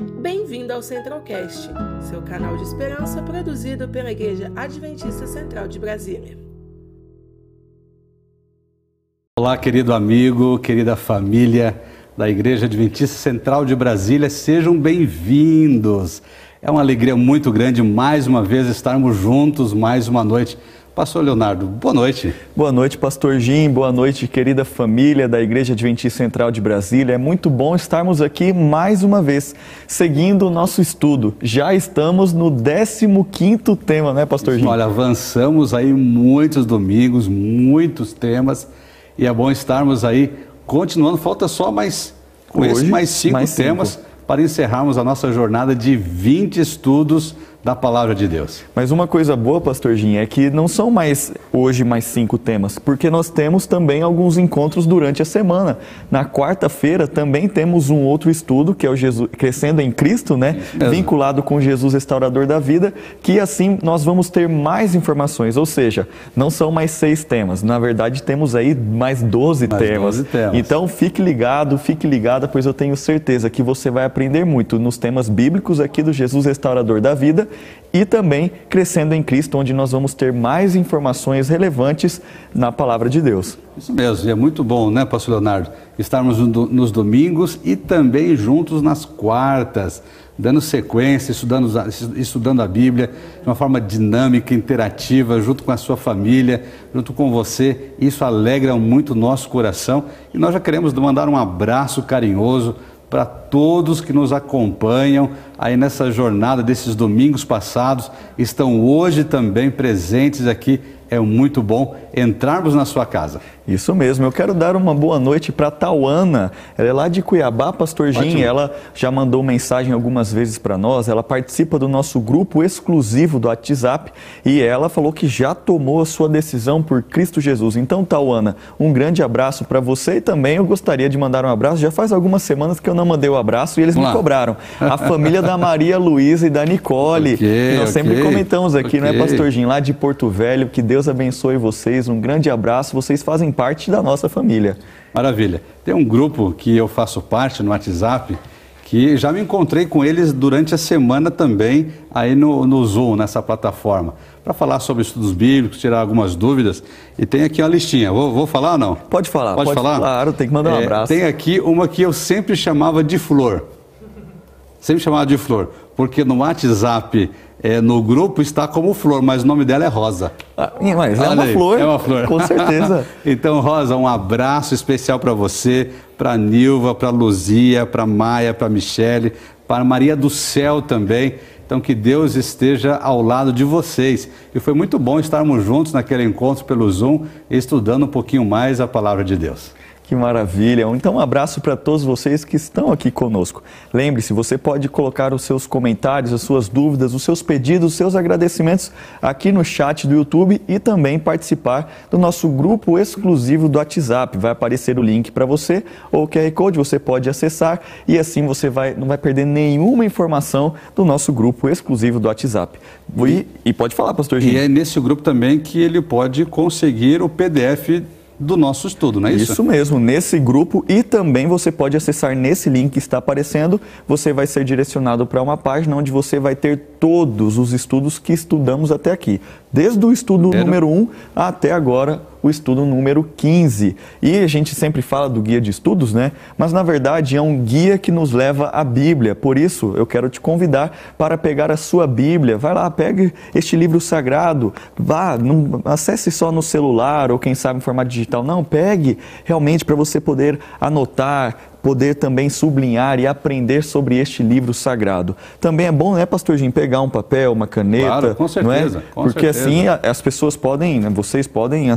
Bem-vindo ao Centralcast, seu canal de esperança produzido pela Igreja Adventista Central de Brasília. Olá, querido amigo, querida família da Igreja Adventista Central de Brasília, sejam bem-vindos. É uma alegria muito grande mais uma vez estarmos juntos mais uma noite Pastor Leonardo, boa noite. Boa noite, Pastor Jim. Boa noite, querida família da Igreja Adventista Central de Brasília. É muito bom estarmos aqui mais uma vez, seguindo o nosso estudo. Já estamos no 15 tema, né, Pastor Jim? Olha, avançamos aí muitos domingos, muitos temas, e é bom estarmos aí continuando. Falta só mais, com Hoje, mais cinco mais temas cinco. para encerrarmos a nossa jornada de 20 estudos da palavra de Deus. Mas uma coisa boa, pastor Jim, é que não são mais hoje mais cinco temas, porque nós temos também alguns encontros durante a semana. Na quarta-feira também temos um outro estudo, que é o Jesus Crescendo em Cristo, né? Vinculado com Jesus restaurador da vida, que assim nós vamos ter mais informações, ou seja, não são mais seis temas, na verdade temos aí mais doze temas. 12 temas. Então fique ligado, fique ligada, pois eu tenho certeza que você vai aprender muito nos temas bíblicos aqui do Jesus restaurador da vida e também Crescendo em Cristo, onde nós vamos ter mais informações relevantes na palavra de Deus. Isso mesmo, e é muito bom, né, Pastor Leonardo, estarmos nos domingos e também juntos nas quartas, dando sequência, estudando, estudando a Bíblia de uma forma dinâmica, interativa, junto com a sua família, junto com você. Isso alegra muito o nosso coração e nós já queremos mandar um abraço carinhoso para todos que nos acompanham aí nessa jornada desses domingos passados, estão hoje também presentes aqui. É muito bom entrarmos na sua casa. Isso mesmo, eu quero dar uma boa noite para Tauana. Ela é lá de Cuiabá, Pastor Jim. Ela já mandou mensagem algumas vezes para nós. Ela participa do nosso grupo exclusivo do WhatsApp e ela falou que já tomou a sua decisão por Cristo Jesus. Então, Tauana, um grande abraço para você e também eu gostaria de mandar um abraço. Já faz algumas semanas que eu não mandei o um abraço e eles me cobraram. A família da Maria Luísa e da Nicole. Okay, nós okay, sempre comentamos aqui, okay. não é, Pastor Jim, lá de Porto Velho. Que Deus abençoe vocês. Um grande abraço. Vocês fazem parte da nossa família. Maravilha. Tem um grupo que eu faço parte no WhatsApp que já me encontrei com eles durante a semana também aí no, no Zoom, nessa plataforma, para falar sobre estudos bíblicos, tirar algumas dúvidas. E tem aqui uma listinha. Vou, vou falar ou não? Pode falar. Pode, pode falar? Claro, tem que mandar um é, abraço. Tem aqui uma que eu sempre chamava de flor. Sempre chamava de flor, porque no WhatsApp é, no grupo está como flor, mas o nome dela é Rosa. Ah, mas é uma aí, flor. É uma flor. Com certeza. então, Rosa, um abraço especial para você, para Nilva, para Luzia, para Maia, para Michele, para Maria do Céu também. Então, que Deus esteja ao lado de vocês. E foi muito bom estarmos juntos naquele encontro pelo Zoom, estudando um pouquinho mais a palavra de Deus. Que maravilha! Então, um abraço para todos vocês que estão aqui conosco. Lembre-se, você pode colocar os seus comentários, as suas dúvidas, os seus pedidos, os seus agradecimentos aqui no chat do YouTube e também participar do nosso grupo exclusivo do WhatsApp. Vai aparecer o link para você ou o QR Code, você pode acessar e assim você vai, não vai perder nenhuma informação do nosso grupo exclusivo do WhatsApp. E, e pode falar, pastor Gil. E é nesse grupo também que ele pode conseguir o PDF do nosso estudo, não é isso? Isso mesmo, nesse grupo e também você pode acessar nesse link que está aparecendo, você vai ser direcionado para uma página onde você vai ter todos os estudos que estudamos até aqui, desde o estudo número 1 até agora o estudo número 15. E a gente sempre fala do guia de estudos, né? Mas na verdade é um guia que nos leva à Bíblia. Por isso, eu quero te convidar para pegar a sua Bíblia. Vai lá, pegue este livro sagrado. Vá, não acesse só no celular ou quem sabe em formato digital. Não, pegue realmente para você poder anotar, poder também sublinhar e aprender sobre este livro sagrado. Também é bom, né, pastor Jim, pegar um papel, uma caneta, claro, com certeza, não é? Com Porque certeza. assim as pessoas podem, né, vocês podem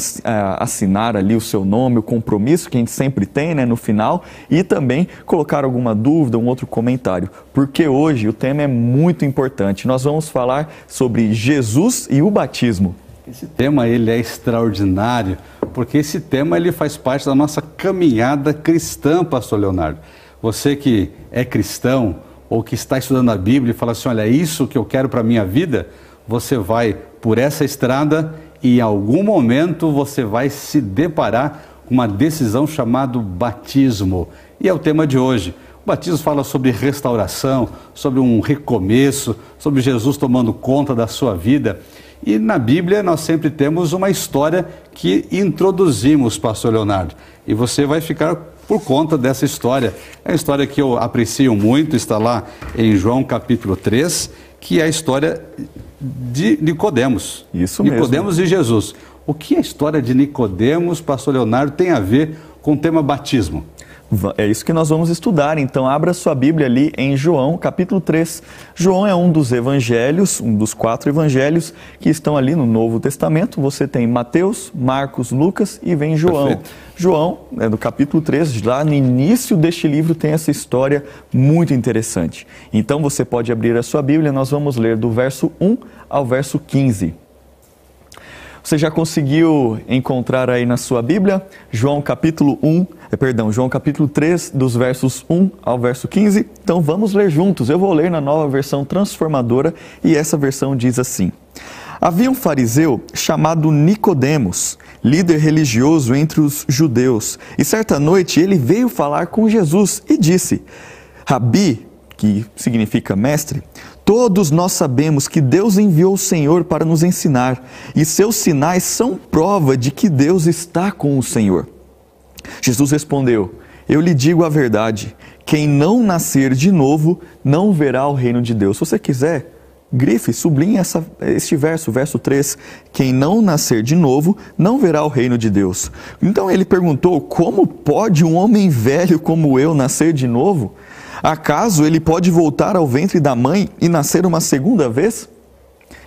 assinar ali o seu nome, o compromisso que a gente sempre tem, né, no final, e também colocar alguma dúvida, um outro comentário. Porque hoje o tema é muito importante. Nós vamos falar sobre Jesus e o batismo. Esse tema ele é extraordinário, porque esse tema ele faz parte da nossa caminhada cristã, pastor Leonardo. Você que é cristão ou que está estudando a Bíblia e fala assim, olha, é isso que eu quero para a minha vida, você vai por essa estrada e em algum momento você vai se deparar com uma decisão chamada batismo. E é o tema de hoje. O batismo fala sobre restauração, sobre um recomeço, sobre Jesus tomando conta da sua vida. E na Bíblia nós sempre temos uma história que introduzimos, pastor Leonardo. E você vai ficar por conta dessa história. É uma história que eu aprecio muito, está lá em João capítulo 3, que é a história de Nicodemos. Isso mesmo. Nicodemos e Jesus. O que a história de Nicodemos, pastor Leonardo, tem a ver com o tema batismo? É isso que nós vamos estudar. Então, abra sua Bíblia ali em João, capítulo 3. João é um dos evangelhos, um dos quatro evangelhos que estão ali no Novo Testamento. Você tem Mateus, Marcos, Lucas e vem João. Perfeito. João, é no capítulo 3, lá no início deste livro, tem essa história muito interessante. Então, você pode abrir a sua Bíblia, nós vamos ler do verso 1 ao verso 15. Você já conseguiu encontrar aí na sua Bíblia João capítulo 1, eh, perdão, João capítulo 3, dos versos 1 ao verso 15? Então vamos ler juntos. Eu vou ler na nova versão transformadora e essa versão diz assim: Havia um fariseu chamado Nicodemos, líder religioso entre os judeus, e certa noite ele veio falar com Jesus e disse: Rabi, que significa mestre, Todos nós sabemos que Deus enviou o Senhor para nos ensinar, e seus sinais são prova de que Deus está com o Senhor. Jesus respondeu: Eu lhe digo a verdade: quem não nascer de novo não verá o reino de Deus. Se você quiser, grife, sublinhe essa, este verso, verso 3. Quem não nascer de novo não verá o reino de Deus. Então ele perguntou: Como pode um homem velho como eu nascer de novo? Acaso ele pode voltar ao ventre da mãe e nascer uma segunda vez?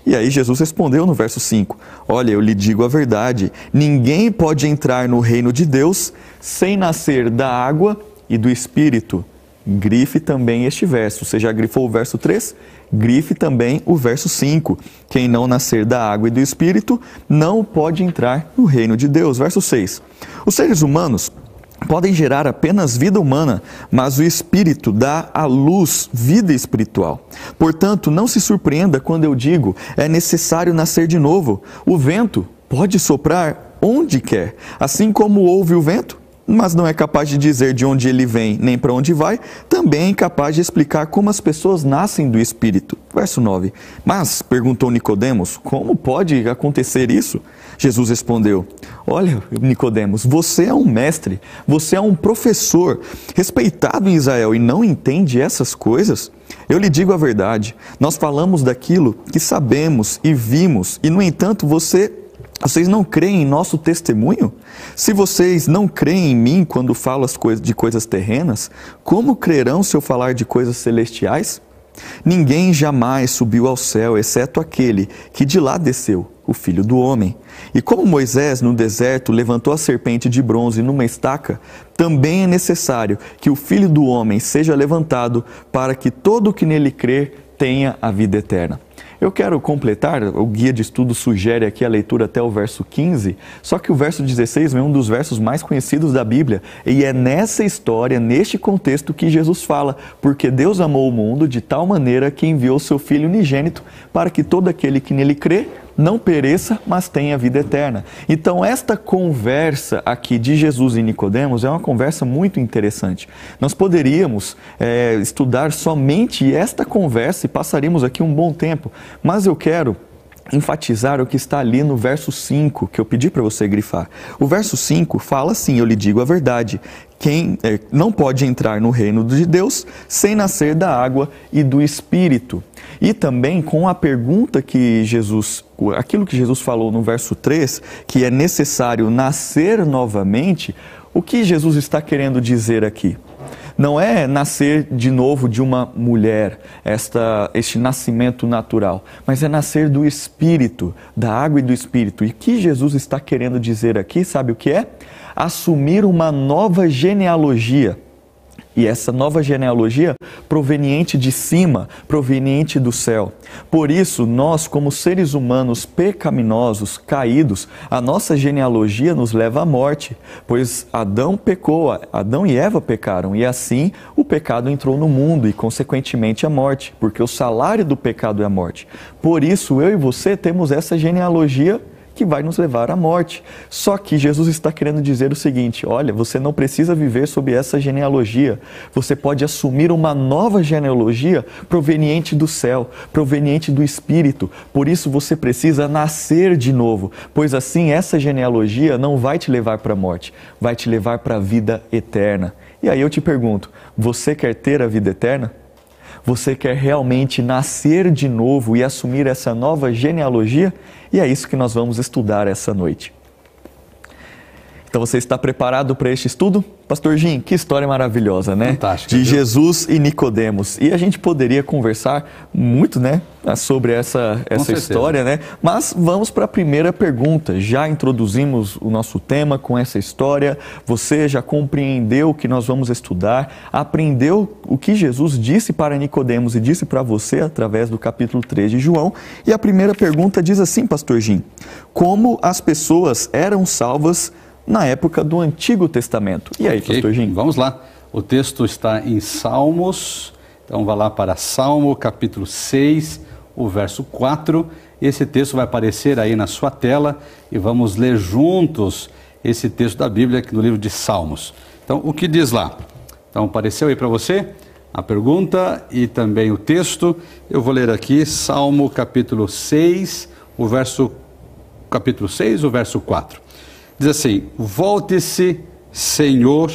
E aí Jesus respondeu no verso 5: Olha, eu lhe digo a verdade: ninguém pode entrar no reino de Deus sem nascer da água e do espírito. Grife também este verso. Você já grifou o verso 3? Grife também o verso 5. Quem não nascer da água e do espírito não pode entrar no reino de Deus. Verso 6. Os seres humanos podem gerar apenas vida humana, mas o Espírito dá à luz vida espiritual. Portanto, não se surpreenda quando eu digo é necessário nascer de novo. O vento pode soprar onde quer, assim como ouve o vento, mas não é capaz de dizer de onde ele vem nem para onde vai, também é incapaz de explicar como as pessoas nascem do Espírito. Verso 9. Mas, perguntou Nicodemos, como pode acontecer isso? Jesus respondeu: Olha, Nicodemos, você é um mestre, você é um professor respeitado em Israel e não entende essas coisas? Eu lhe digo a verdade, nós falamos daquilo que sabemos e vimos, e no entanto você vocês não creem em nosso testemunho? Se vocês não creem em mim quando falo as coisas de coisas terrenas, como crerão se eu falar de coisas celestiais? Ninguém jamais subiu ao céu, exceto aquele que de lá desceu, o Filho do Homem. E como Moisés no deserto levantou a serpente de bronze numa estaca, também é necessário que o Filho do Homem seja levantado para que todo o que nele crer tenha a vida eterna. Eu quero completar, o guia de estudo sugere aqui a leitura até o verso 15, só que o verso 16 é um dos versos mais conhecidos da Bíblia, e é nessa história, neste contexto, que Jesus fala: Porque Deus amou o mundo de tal maneira que enviou seu Filho unigênito para que todo aquele que nele crê não pereça, mas tenha vida eterna. Então, esta conversa aqui de Jesus e Nicodemos é uma conversa muito interessante. Nós poderíamos é, estudar somente esta conversa e passaríamos aqui um bom tempo, mas eu quero enfatizar o que está ali no verso 5, que eu pedi para você grifar. O verso 5 fala assim: Eu lhe digo a verdade, quem é, não pode entrar no reino de Deus sem nascer da água e do Espírito. E também com a pergunta que Jesus, aquilo que Jesus falou no verso 3, que é necessário nascer novamente, o que Jesus está querendo dizer aqui? Não é nascer de novo de uma mulher, esta, este nascimento natural, mas é nascer do Espírito, da água e do Espírito. E que Jesus está querendo dizer aqui, sabe o que é? assumir uma nova genealogia. E essa nova genealogia proveniente de cima, proveniente do céu. Por isso, nós, como seres humanos pecaminosos, caídos, a nossa genealogia nos leva à morte, pois Adão pecou, Adão e Eva pecaram, e assim o pecado entrou no mundo e, consequentemente, a morte, porque o salário do pecado é a morte. Por isso, eu e você temos essa genealogia que vai nos levar à morte. Só que Jesus está querendo dizer o seguinte: olha, você não precisa viver sob essa genealogia. Você pode assumir uma nova genealogia proveniente do céu, proveniente do Espírito. Por isso você precisa nascer de novo, pois assim essa genealogia não vai te levar para a morte, vai te levar para a vida eterna. E aí eu te pergunto: você quer ter a vida eterna? Você quer realmente nascer de novo e assumir essa nova genealogia? E é isso que nós vamos estudar essa noite. Então você está preparado para este estudo? Pastor Jim, que história maravilhosa, né? Fantástico. De Jesus e Nicodemos. E a gente poderia conversar muito, né, sobre essa, essa história, né? Mas vamos para a primeira pergunta. Já introduzimos o nosso tema com essa história. Você já compreendeu o que nós vamos estudar? Aprendeu o que Jesus disse para Nicodemos e disse para você através do capítulo 3 de João? E a primeira pergunta diz assim, Pastor Jim: Como as pessoas eram salvas na época do Antigo Testamento. E aí, okay. pastor Jim? Vamos lá. O texto está em Salmos, então vá lá para Salmo capítulo 6, o verso 4. Esse texto vai aparecer aí na sua tela e vamos ler juntos esse texto da Bíblia aqui no livro de Salmos. Então, o que diz lá? Então, apareceu aí para você a pergunta e também o texto. Eu vou ler aqui Salmo capítulo 6, o verso capítulo 6, o verso 4. Diz assim: Volte-se, Senhor,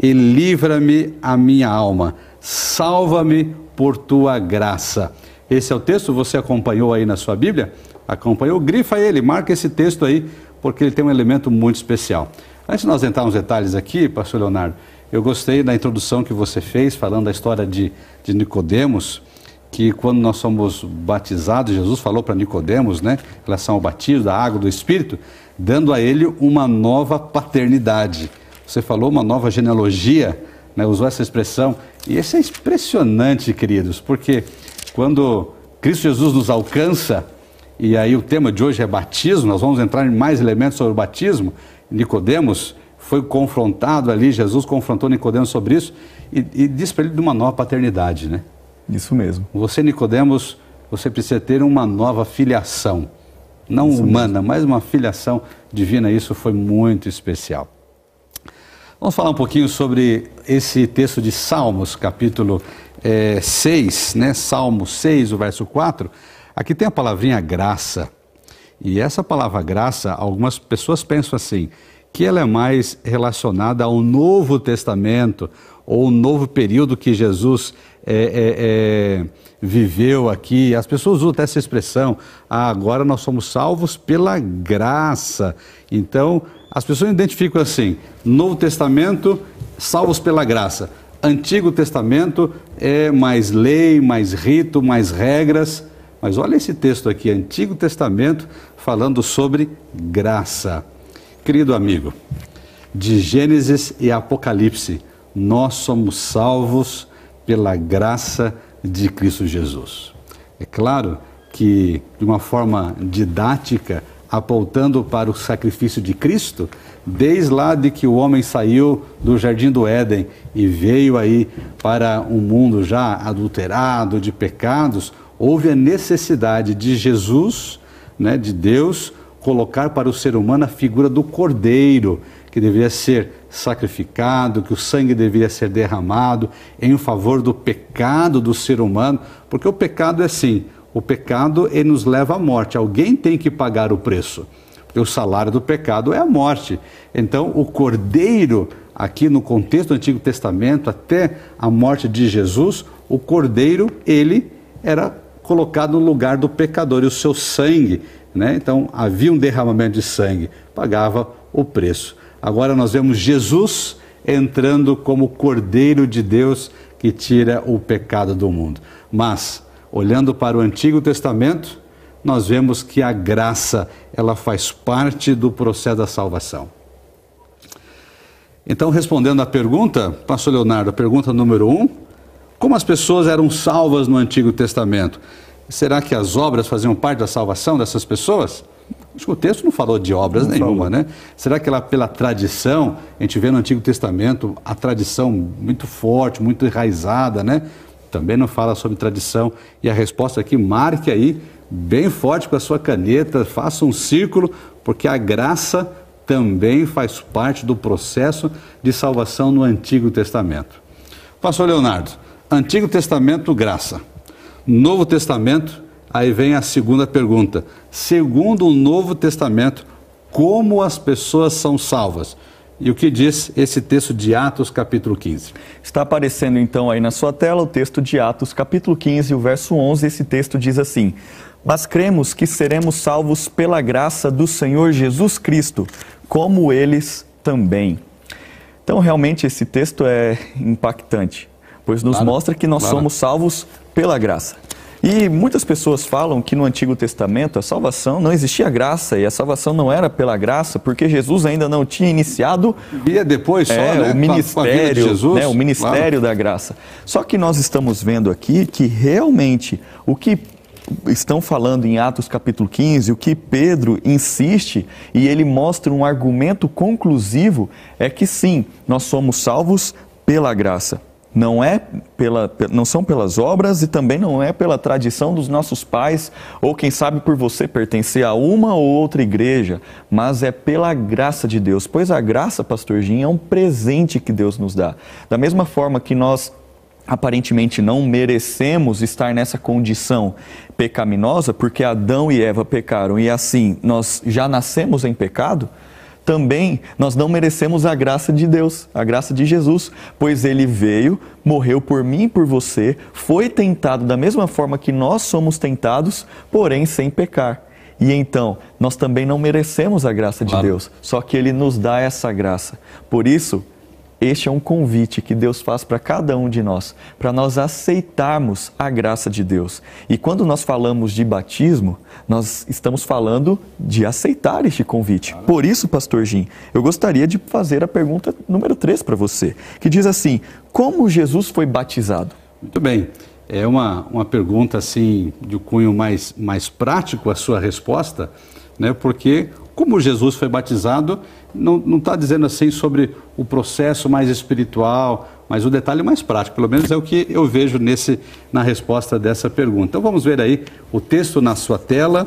e livra-me a minha alma, salva-me por tua graça. Esse é o texto, você acompanhou aí na sua Bíblia? Acompanhou? Grifa ele, marca esse texto aí, porque ele tem um elemento muito especial. Antes de nós entrar nos detalhes aqui, pastor Leonardo, eu gostei da introdução que você fez, falando da história de, de Nicodemos, que quando nós somos batizados, Jesus falou para Nicodemos, né, em relação ao batismo, da água, do Espírito, dando a ele uma nova paternidade. Você falou uma nova genealogia, né, usou essa expressão, e isso é impressionante, queridos, porque quando Cristo Jesus nos alcança, e aí o tema de hoje é batismo, nós vamos entrar em mais elementos sobre o batismo, Nicodemos foi confrontado ali, Jesus confrontou Nicodemos sobre isso, e, e disse para ele de uma nova paternidade, né? Isso mesmo. Você, Nicodemos, você precisa ter uma nova filiação não Isso humana, mesmo. mas uma filiação divina. Isso foi muito especial. Vamos falar um pouquinho sobre esse texto de Salmos, capítulo é, 6, né? Salmo 6, o verso 4. Aqui tem a palavrinha graça. E essa palavra graça, algumas pessoas pensam assim, que ela é mais relacionada ao Novo Testamento, ou o novo período que Jesus é, é, é, viveu aqui. As pessoas usam até essa expressão, ah, agora nós somos salvos pela graça. Então, as pessoas identificam assim: Novo Testamento, salvos pela graça. Antigo Testamento é mais lei, mais rito, mais regras. Mas olha esse texto aqui, Antigo Testamento, falando sobre graça. Querido amigo, de Gênesis e Apocalipse, nós somos salvos pela graça de Cristo Jesus. É claro que, de uma forma didática, apontando para o sacrifício de Cristo, desde lá de que o homem saiu do jardim do Éden e veio aí para um mundo já adulterado de pecados, houve a necessidade de Jesus, né, de Deus, colocar para o ser humano a figura do cordeiro, que deveria ser sacrificado, que o sangue deveria ser derramado em favor do pecado do ser humano, porque o pecado é assim, o pecado ele nos leva à morte, alguém tem que pagar o preço, porque o salário do pecado é a morte. Então, o cordeiro, aqui no contexto do Antigo Testamento, até a morte de Jesus, o cordeiro, ele era colocado no lugar do pecador e o seu sangue, né? Então, havia um derramamento de sangue, pagava o preço. Agora nós vemos Jesus entrando como Cordeiro de Deus que tira o pecado do mundo. Mas, olhando para o Antigo Testamento, nós vemos que a graça, ela faz parte do processo da salvação. Então, respondendo à pergunta, pastor Leonardo, pergunta número um, como as pessoas eram salvas no Antigo Testamento? Será que as obras faziam parte da salvação dessas pessoas? Acho que o texto não falou de obras não nenhuma, falou. né? Será que ela, pela tradição, a gente vê no Antigo Testamento a tradição muito forte, muito enraizada, né? Também não fala sobre tradição. E a resposta aqui, marque aí, bem forte com a sua caneta, faça um círculo, Porque a graça também faz parte do processo de salvação no Antigo Testamento. Pastor Leonardo, Antigo Testamento, graça. Novo Testamento, aí vem a segunda pergunta. Segundo o Novo Testamento, como as pessoas são salvas? E o que diz esse texto de Atos, capítulo 15? Está aparecendo então aí na sua tela o texto de Atos, capítulo 15, o verso 11. Esse texto diz assim: Mas cremos que seremos salvos pela graça do Senhor Jesus Cristo, como eles também. Então, realmente, esse texto é impactante, pois nos claro, mostra que nós claro. somos salvos pela graça. E muitas pessoas falam que no Antigo Testamento a salvação não existia graça e a salvação não era pela graça porque Jesus ainda não tinha iniciado via depois só, é, né? o ministério, Jesus, né? o ministério claro. da graça. Só que nós estamos vendo aqui que realmente o que estão falando em Atos capítulo 15, o que Pedro insiste e ele mostra um argumento conclusivo é que sim, nós somos salvos pela graça não é pela, não são pelas obras e também não é pela tradição dos nossos pais ou quem sabe por você pertencer a uma ou outra igreja, mas é pela graça de Deus. Pois a graça, pastor Jim, é um presente que Deus nos dá. Da mesma forma que nós aparentemente não merecemos estar nessa condição pecaminosa, porque Adão e Eva pecaram e assim nós já nascemos em pecado, também nós não merecemos a graça de Deus, a graça de Jesus, pois ele veio, morreu por mim e por você, foi tentado da mesma forma que nós somos tentados, porém sem pecar. E então, nós também não merecemos a graça de Deus, só que ele nos dá essa graça. Por isso, este é um convite que Deus faz para cada um de nós, para nós aceitarmos a graça de Deus. E quando nós falamos de batismo, nós estamos falando de aceitar este convite. Por isso, pastor Jim, eu gostaria de fazer a pergunta número 3 para você, que diz assim: Como Jesus foi batizado? Muito bem. É uma, uma pergunta assim de cunho mais, mais prático a sua resposta, né? Porque como Jesus foi batizado, não está dizendo assim sobre o processo mais espiritual, mas o detalhe mais prático, pelo menos é o que eu vejo nesse, na resposta dessa pergunta. Então vamos ver aí o texto na sua tela,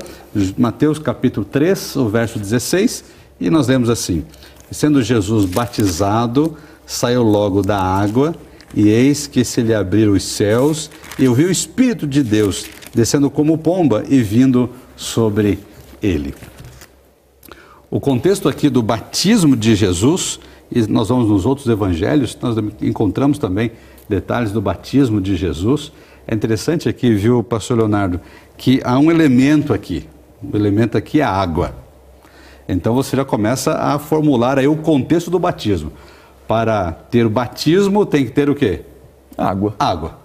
Mateus capítulo 3, o verso 16, e nós lemos assim: Sendo Jesus batizado, saiu logo da água, e eis que se lhe abriram os céus, e ouviu o Espírito de Deus descendo como pomba e vindo sobre ele. O contexto aqui do batismo de Jesus, e nós vamos nos outros evangelhos, nós encontramos também detalhes do batismo de Jesus. É interessante aqui, viu, pastor Leonardo, que há um elemento aqui. O elemento aqui é a água. Então você já começa a formular aí o contexto do batismo. Para ter o batismo tem que ter o quê? Água. Água.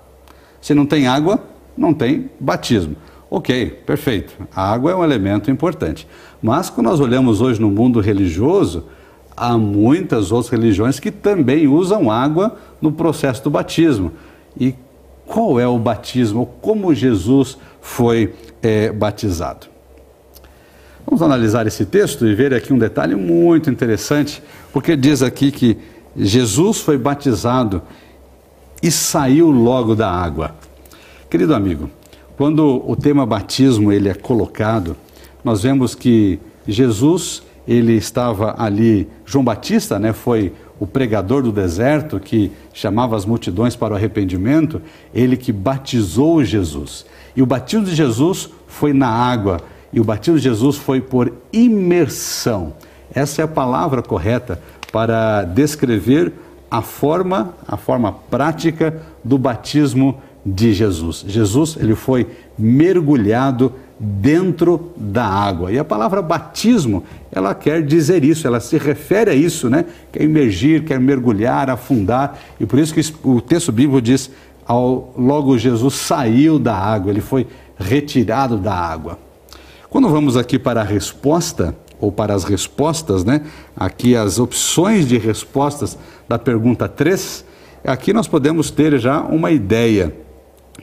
Se não tem água, não tem batismo. Ok, perfeito. A água é um elemento importante. Mas quando nós olhamos hoje no mundo religioso, há muitas outras religiões que também usam água no processo do batismo. E qual é o batismo? Como Jesus foi é, batizado? Vamos analisar esse texto e ver aqui um detalhe muito interessante, porque diz aqui que Jesus foi batizado e saiu logo da água. Querido amigo, quando o tema batismo ele é colocado, nós vemos que Jesus ele estava ali, João Batista, né, foi o pregador do deserto que chamava as multidões para o arrependimento, ele que batizou Jesus. E o batismo de Jesus foi na água, e o batismo de Jesus foi por imersão. Essa é a palavra correta para descrever a forma, a forma prática do batismo de Jesus. Jesus, ele foi mergulhado dentro da água. E a palavra batismo, ela quer dizer isso, ela se refere a isso, né? Quer emergir, quer mergulhar, afundar. E por isso que o texto bíblico diz, ao, logo Jesus saiu da água, ele foi retirado da água. Quando vamos aqui para a resposta, ou para as respostas, né? Aqui as opções de respostas da pergunta 3, aqui nós podemos ter já uma ideia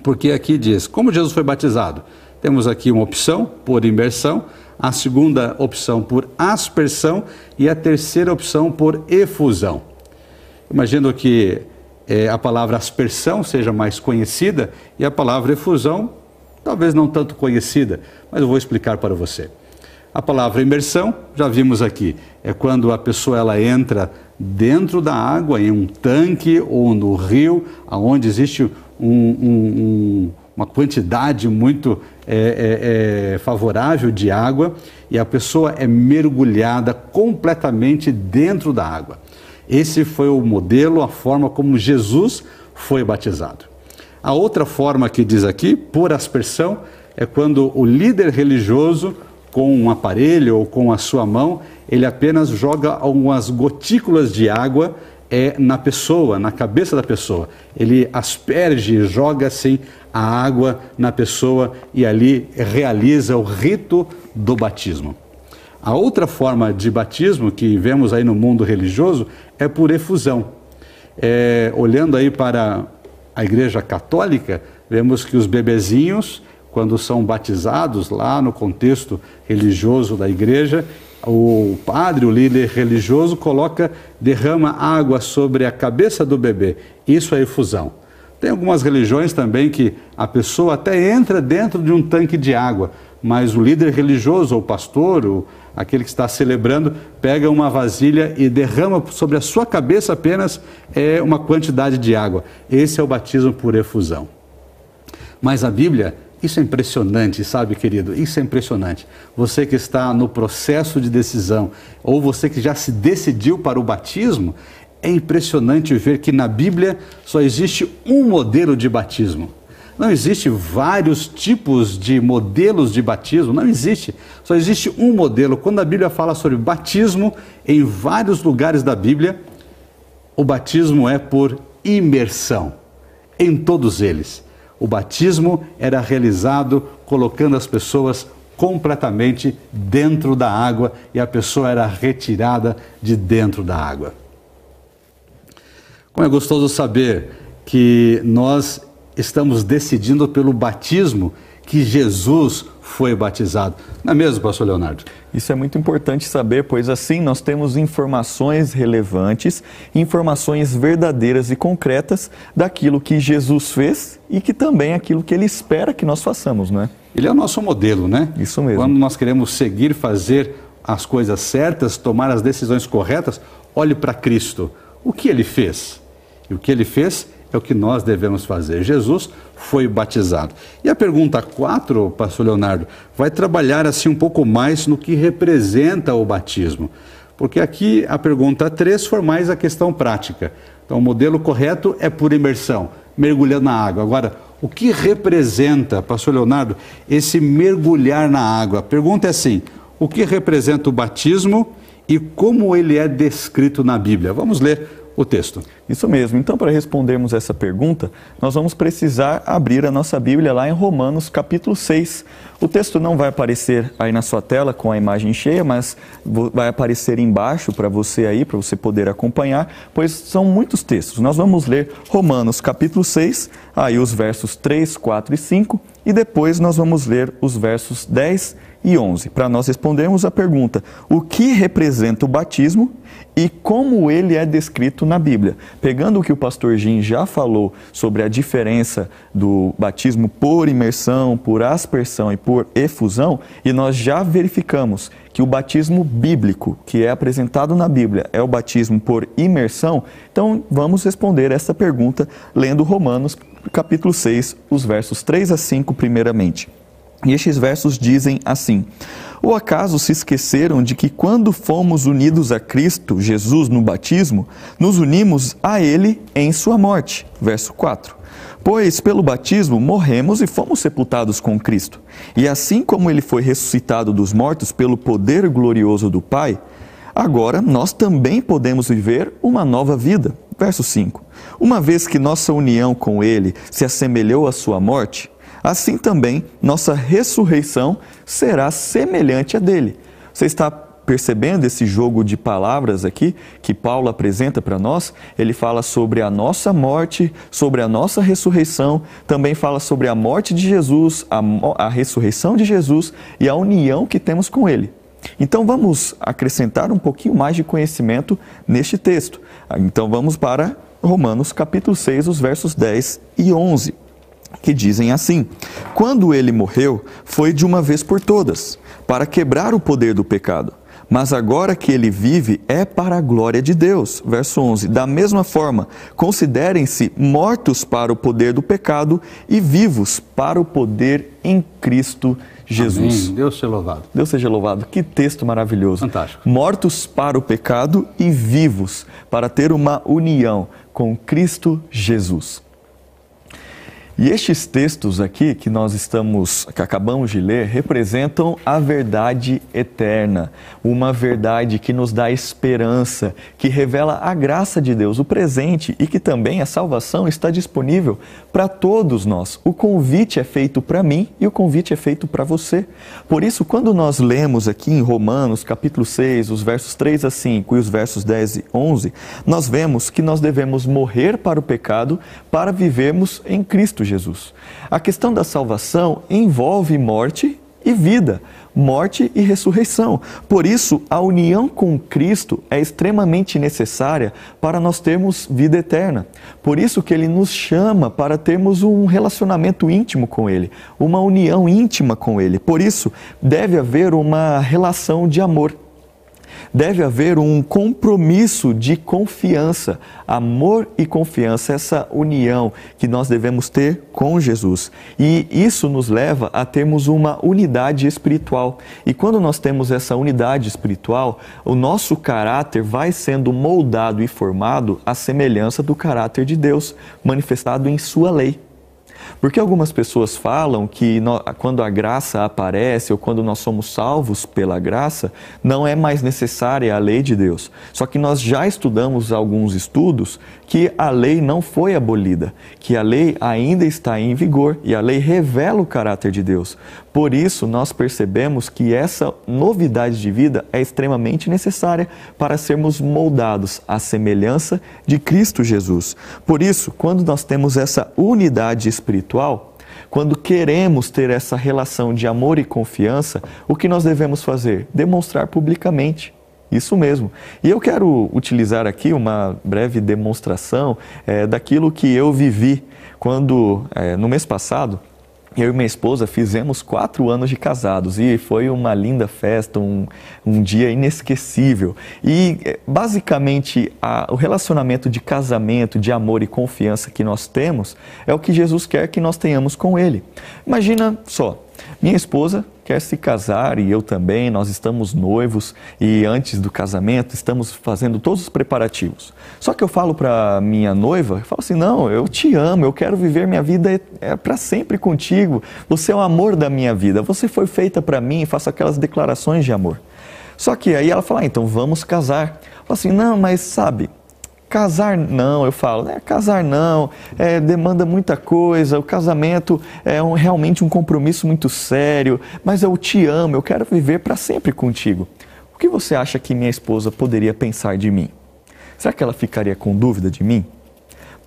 porque aqui diz: como Jesus foi batizado? Temos aqui uma opção por imersão, a segunda opção por aspersão e a terceira opção por efusão. Imagino que é, a palavra aspersão seja mais conhecida e a palavra efusão talvez não tanto conhecida, mas eu vou explicar para você. A palavra imersão, já vimos aqui, é quando a pessoa ela entra dentro da água, em um tanque ou no rio, onde existe um, um, um, uma quantidade muito é, é, é, favorável de água e a pessoa é mergulhada completamente dentro da água. Esse foi o modelo, a forma como Jesus foi batizado. A outra forma que diz aqui, por aspersão, é quando o líder religioso com um aparelho ou com a sua mão, ele apenas joga algumas gotículas de água é, na pessoa, na cabeça da pessoa. Ele asperge, joga assim a água na pessoa e ali realiza o rito do batismo. A outra forma de batismo que vemos aí no mundo religioso é por efusão. É, olhando aí para a Igreja Católica, vemos que os bebezinhos quando são batizados lá no contexto religioso da igreja, o padre, o líder religioso, coloca, derrama água sobre a cabeça do bebê. Isso é efusão. Tem algumas religiões também que a pessoa até entra dentro de um tanque de água, mas o líder religioso, ou pastor, ou aquele que está celebrando, pega uma vasilha e derrama sobre a sua cabeça apenas é, uma quantidade de água. Esse é o batismo por efusão. Mas a Bíblia isso é impressionante, sabe, querido? Isso é impressionante. Você que está no processo de decisão, ou você que já se decidiu para o batismo, é impressionante ver que na Bíblia só existe um modelo de batismo. Não existe vários tipos de modelos de batismo, não existe. Só existe um modelo. Quando a Bíblia fala sobre batismo, em vários lugares da Bíblia, o batismo é por imersão. Em todos eles. O batismo era realizado colocando as pessoas completamente dentro da água e a pessoa era retirada de dentro da água. Como é gostoso saber que nós estamos decidindo pelo batismo que Jesus foi batizado. Não é mesmo, pastor Leonardo? Isso é muito importante saber, pois assim nós temos informações relevantes, informações verdadeiras e concretas daquilo que Jesus fez e que também aquilo que ele espera que nós façamos, não é? Ele é o nosso modelo, né? Isso mesmo. Quando nós queremos seguir, fazer as coisas certas, tomar as decisões corretas, olhe para Cristo. O que ele fez? E o que ele fez é o que nós devemos fazer. Jesus foi batizado. E a pergunta 4, pastor Leonardo, vai trabalhar assim um pouco mais no que representa o batismo. Porque aqui a pergunta 3 for mais a questão prática. Então, o modelo correto é por imersão, mergulhando na água. Agora, o que representa, pastor Leonardo, esse mergulhar na água? A pergunta é assim: o que representa o batismo e como ele é descrito na Bíblia? Vamos ler o texto. Isso mesmo. Então, para respondermos essa pergunta, nós vamos precisar abrir a nossa Bíblia lá em Romanos, capítulo 6. O texto não vai aparecer aí na sua tela com a imagem cheia, mas vai aparecer embaixo para você aí, para você poder acompanhar, pois são muitos textos. Nós vamos ler Romanos, capítulo 6, aí os versos 3, 4 e 5, e depois nós vamos ler os versos 10 e 11, para nós respondermos a pergunta: o que representa o batismo e como ele é descrito na Bíblia? Pegando o que o pastor Jim já falou sobre a diferença do batismo por imersão, por aspersão e por efusão, e nós já verificamos que o batismo bíblico, que é apresentado na Bíblia, é o batismo por imersão, então vamos responder essa pergunta lendo Romanos capítulo 6, os versos 3 a 5 primeiramente. E estes versos dizem assim: Ou acaso se esqueceram de que quando fomos unidos a Cristo Jesus no batismo, nos unimos a Ele em Sua morte? Verso 4. Pois pelo batismo morremos e fomos sepultados com Cristo. E assim como Ele foi ressuscitado dos mortos pelo poder glorioso do Pai, agora nós também podemos viver uma nova vida. Verso 5. Uma vez que nossa união com Ele se assemelhou à Sua morte, assim também nossa ressurreição será semelhante a dele. Você está percebendo esse jogo de palavras aqui que Paulo apresenta para nós? Ele fala sobre a nossa morte, sobre a nossa ressurreição, também fala sobre a morte de Jesus, a, a ressurreição de Jesus e a união que temos com ele. Então vamos acrescentar um pouquinho mais de conhecimento neste texto. Então vamos para Romanos capítulo 6, os versos 10 e 11 que dizem assim: Quando ele morreu, foi de uma vez por todas, para quebrar o poder do pecado. Mas agora que ele vive é para a glória de Deus. Verso 11. Da mesma forma, considerem-se mortos para o poder do pecado e vivos para o poder em Cristo Jesus. Amém. Deus seja louvado. Deus seja louvado. Que texto maravilhoso. Fantástico. Mortos para o pecado e vivos para ter uma união com Cristo Jesus. E estes textos aqui que nós estamos, que acabamos de ler, representam a verdade eterna, uma verdade que nos dá esperança, que revela a graça de Deus, o presente e que também a salvação está disponível para todos nós. O convite é feito para mim e o convite é feito para você. Por isso, quando nós lemos aqui em Romanos, capítulo 6, os versos 3 a 5 e os versos 10 e 11, nós vemos que nós devemos morrer para o pecado para vivermos em Cristo Jesus. A questão da salvação envolve morte e vida, morte e ressurreição. Por isso, a união com Cristo é extremamente necessária para nós termos vida eterna. Por isso que ele nos chama para termos um relacionamento íntimo com ele, uma união íntima com ele. Por isso, deve haver uma relação de amor deve haver um compromisso de confiança, amor e confiança, essa união que nós devemos ter com Jesus. E isso nos leva a termos uma unidade espiritual. E quando nós temos essa unidade espiritual, o nosso caráter vai sendo moldado e formado à semelhança do caráter de Deus, manifestado em Sua lei. Porque algumas pessoas falam que quando a graça aparece ou quando nós somos salvos pela graça, não é mais necessária a lei de Deus. Só que nós já estudamos alguns estudos que a lei não foi abolida, que a lei ainda está em vigor e a lei revela o caráter de Deus. Por isso, nós percebemos que essa novidade de vida é extremamente necessária para sermos moldados à semelhança de Cristo Jesus. Por isso, quando nós temos essa unidade espiritual, quando queremos ter essa relação de amor e confiança, o que nós devemos fazer? Demonstrar publicamente. Isso mesmo. E eu quero utilizar aqui uma breve demonstração é, daquilo que eu vivi quando, é, no mês passado, eu e minha esposa fizemos quatro anos de casados e foi uma linda festa, um, um dia inesquecível. E eh, basicamente a, o relacionamento de casamento, de amor e confiança que nós temos é o que Jesus quer que nós tenhamos com Ele. Imagina só, minha esposa quer se casar e eu também, nós estamos noivos e antes do casamento estamos fazendo todos os preparativos. Só que eu falo para minha noiva, eu falo assim: "Não, eu te amo, eu quero viver minha vida é para sempre contigo. Você é o amor da minha vida. Você foi feita para mim", faço aquelas declarações de amor. Só que aí ela fala: ah, "Então vamos casar". Eu falo assim: "Não, mas sabe, Casar não, eu falo, né? Casar não, é, demanda muita coisa, o casamento é um, realmente um compromisso muito sério, mas eu te amo, eu quero viver para sempre contigo. O que você acha que minha esposa poderia pensar de mim? Será que ela ficaria com dúvida de mim?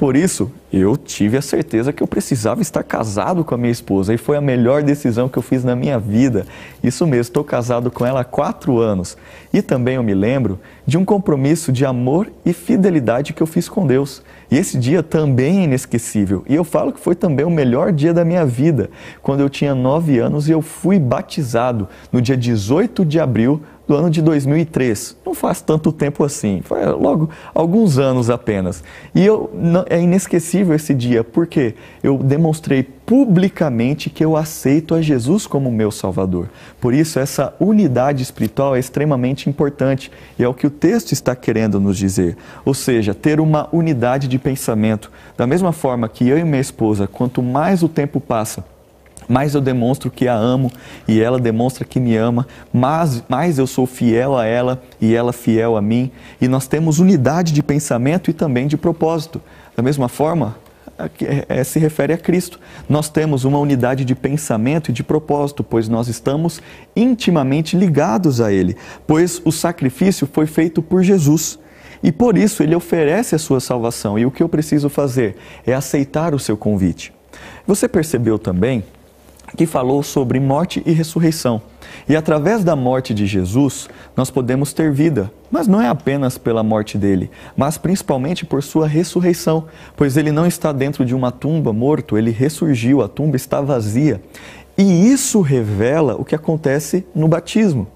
Por isso, eu tive a certeza que eu precisava estar casado com a minha esposa e foi a melhor decisão que eu fiz na minha vida. Isso mesmo, estou casado com ela há quatro anos. E também eu me lembro de um compromisso de amor e fidelidade que eu fiz com Deus. E esse dia também é inesquecível. E eu falo que foi também o melhor dia da minha vida, quando eu tinha nove anos e eu fui batizado no dia 18 de abril do ano de 2003. Não faz tanto tempo assim, foi logo alguns anos apenas. E eu, é inesquecível esse dia, porque eu demonstrei publicamente que eu aceito a Jesus como meu Salvador. Por isso, essa unidade espiritual é extremamente importante e é o que o texto está querendo nos dizer. Ou seja, ter uma unidade de pensamento. Da mesma forma que eu e minha esposa, quanto mais o tempo passa, mais eu demonstro que a amo e ela demonstra que me ama, mais, mais eu sou fiel a ela e ela fiel a mim. E nós temos unidade de pensamento e também de propósito. Da mesma forma, é, é, se refere a Cristo. Nós temos uma unidade de pensamento e de propósito, pois nós estamos intimamente ligados a Ele, pois o sacrifício foi feito por Jesus. E por isso ele oferece a sua salvação. E o que eu preciso fazer é aceitar o seu convite. Você percebeu também que falou sobre morte e ressurreição. E através da morte de Jesus, nós podemos ter vida, mas não é apenas pela morte dele, mas principalmente por sua ressurreição, pois ele não está dentro de uma tumba morto, ele ressurgiu, a tumba está vazia. E isso revela o que acontece no batismo.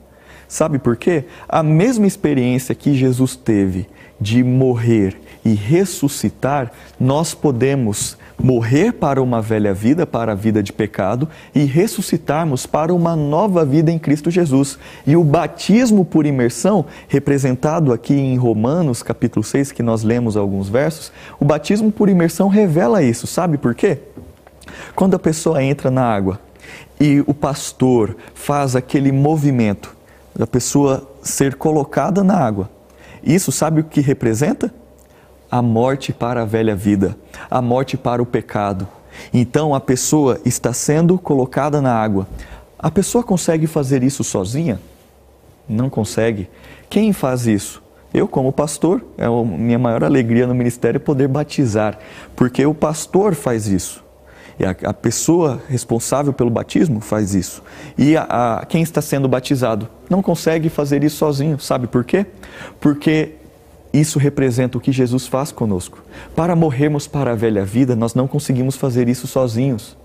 Sabe por quê? A mesma experiência que Jesus teve de morrer e ressuscitar, nós podemos morrer para uma velha vida, para a vida de pecado, e ressuscitarmos para uma nova vida em Cristo Jesus. E o batismo por imersão, representado aqui em Romanos, capítulo 6, que nós lemos alguns versos, o batismo por imersão revela isso. Sabe por quê? Quando a pessoa entra na água e o pastor faz aquele movimento da pessoa ser colocada na água, isso sabe o que representa? A morte para a velha vida, a morte para o pecado. Então a pessoa está sendo colocada na água. A pessoa consegue fazer isso sozinha? Não consegue. Quem faz isso? Eu, como pastor, é a minha maior alegria no ministério poder batizar, porque o pastor faz isso. E a, a pessoa responsável pelo batismo faz isso. E a, a, quem está sendo batizado não consegue fazer isso sozinho. Sabe por quê? Porque isso representa o que Jesus faz conosco. Para morrermos para a velha vida, nós não conseguimos fazer isso sozinhos.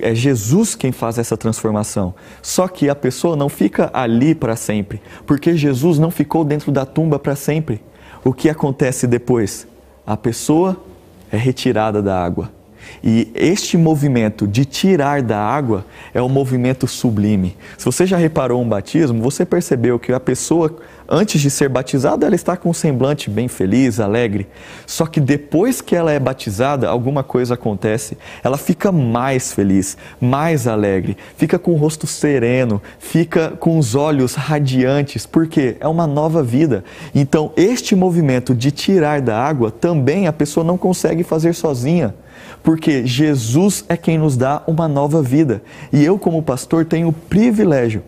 É Jesus quem faz essa transformação. Só que a pessoa não fica ali para sempre, porque Jesus não ficou dentro da tumba para sempre. O que acontece depois? A pessoa é retirada da água. E este movimento de tirar da água é um movimento sublime. Se você já reparou um batismo, você percebeu que a pessoa Antes de ser batizada, ela está com um semblante bem feliz, alegre. Só que depois que ela é batizada, alguma coisa acontece. Ela fica mais feliz, mais alegre, fica com o rosto sereno, fica com os olhos radiantes, porque é uma nova vida. Então, este movimento de tirar da água também a pessoa não consegue fazer sozinha porque Jesus é quem nos dá uma nova vida. E eu, como pastor, tenho o privilégio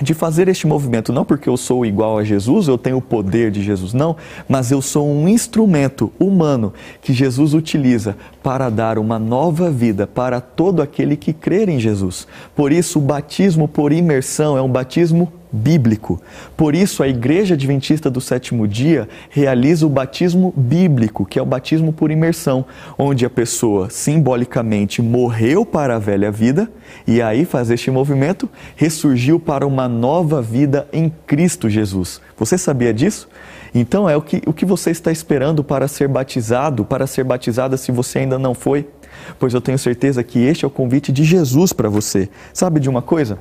de fazer este movimento, não porque eu sou igual a Jesus, eu tenho o poder de Jesus, não, mas eu sou um instrumento humano que Jesus utiliza para dar uma nova vida para todo aquele que crer em Jesus. Por isso, o batismo por imersão é um batismo bíblico. Por isso, a Igreja Adventista do Sétimo Dia realiza o batismo bíblico, que é o batismo por imersão, onde a pessoa simbolicamente morreu para a velha vida e aí faz este movimento, ressurgiu para uma nova vida em Cristo Jesus. Você sabia disso? Então é o que, o que você está esperando para ser batizado, para ser batizada se você ainda não foi? Pois eu tenho certeza que este é o convite de Jesus para você. Sabe de uma coisa?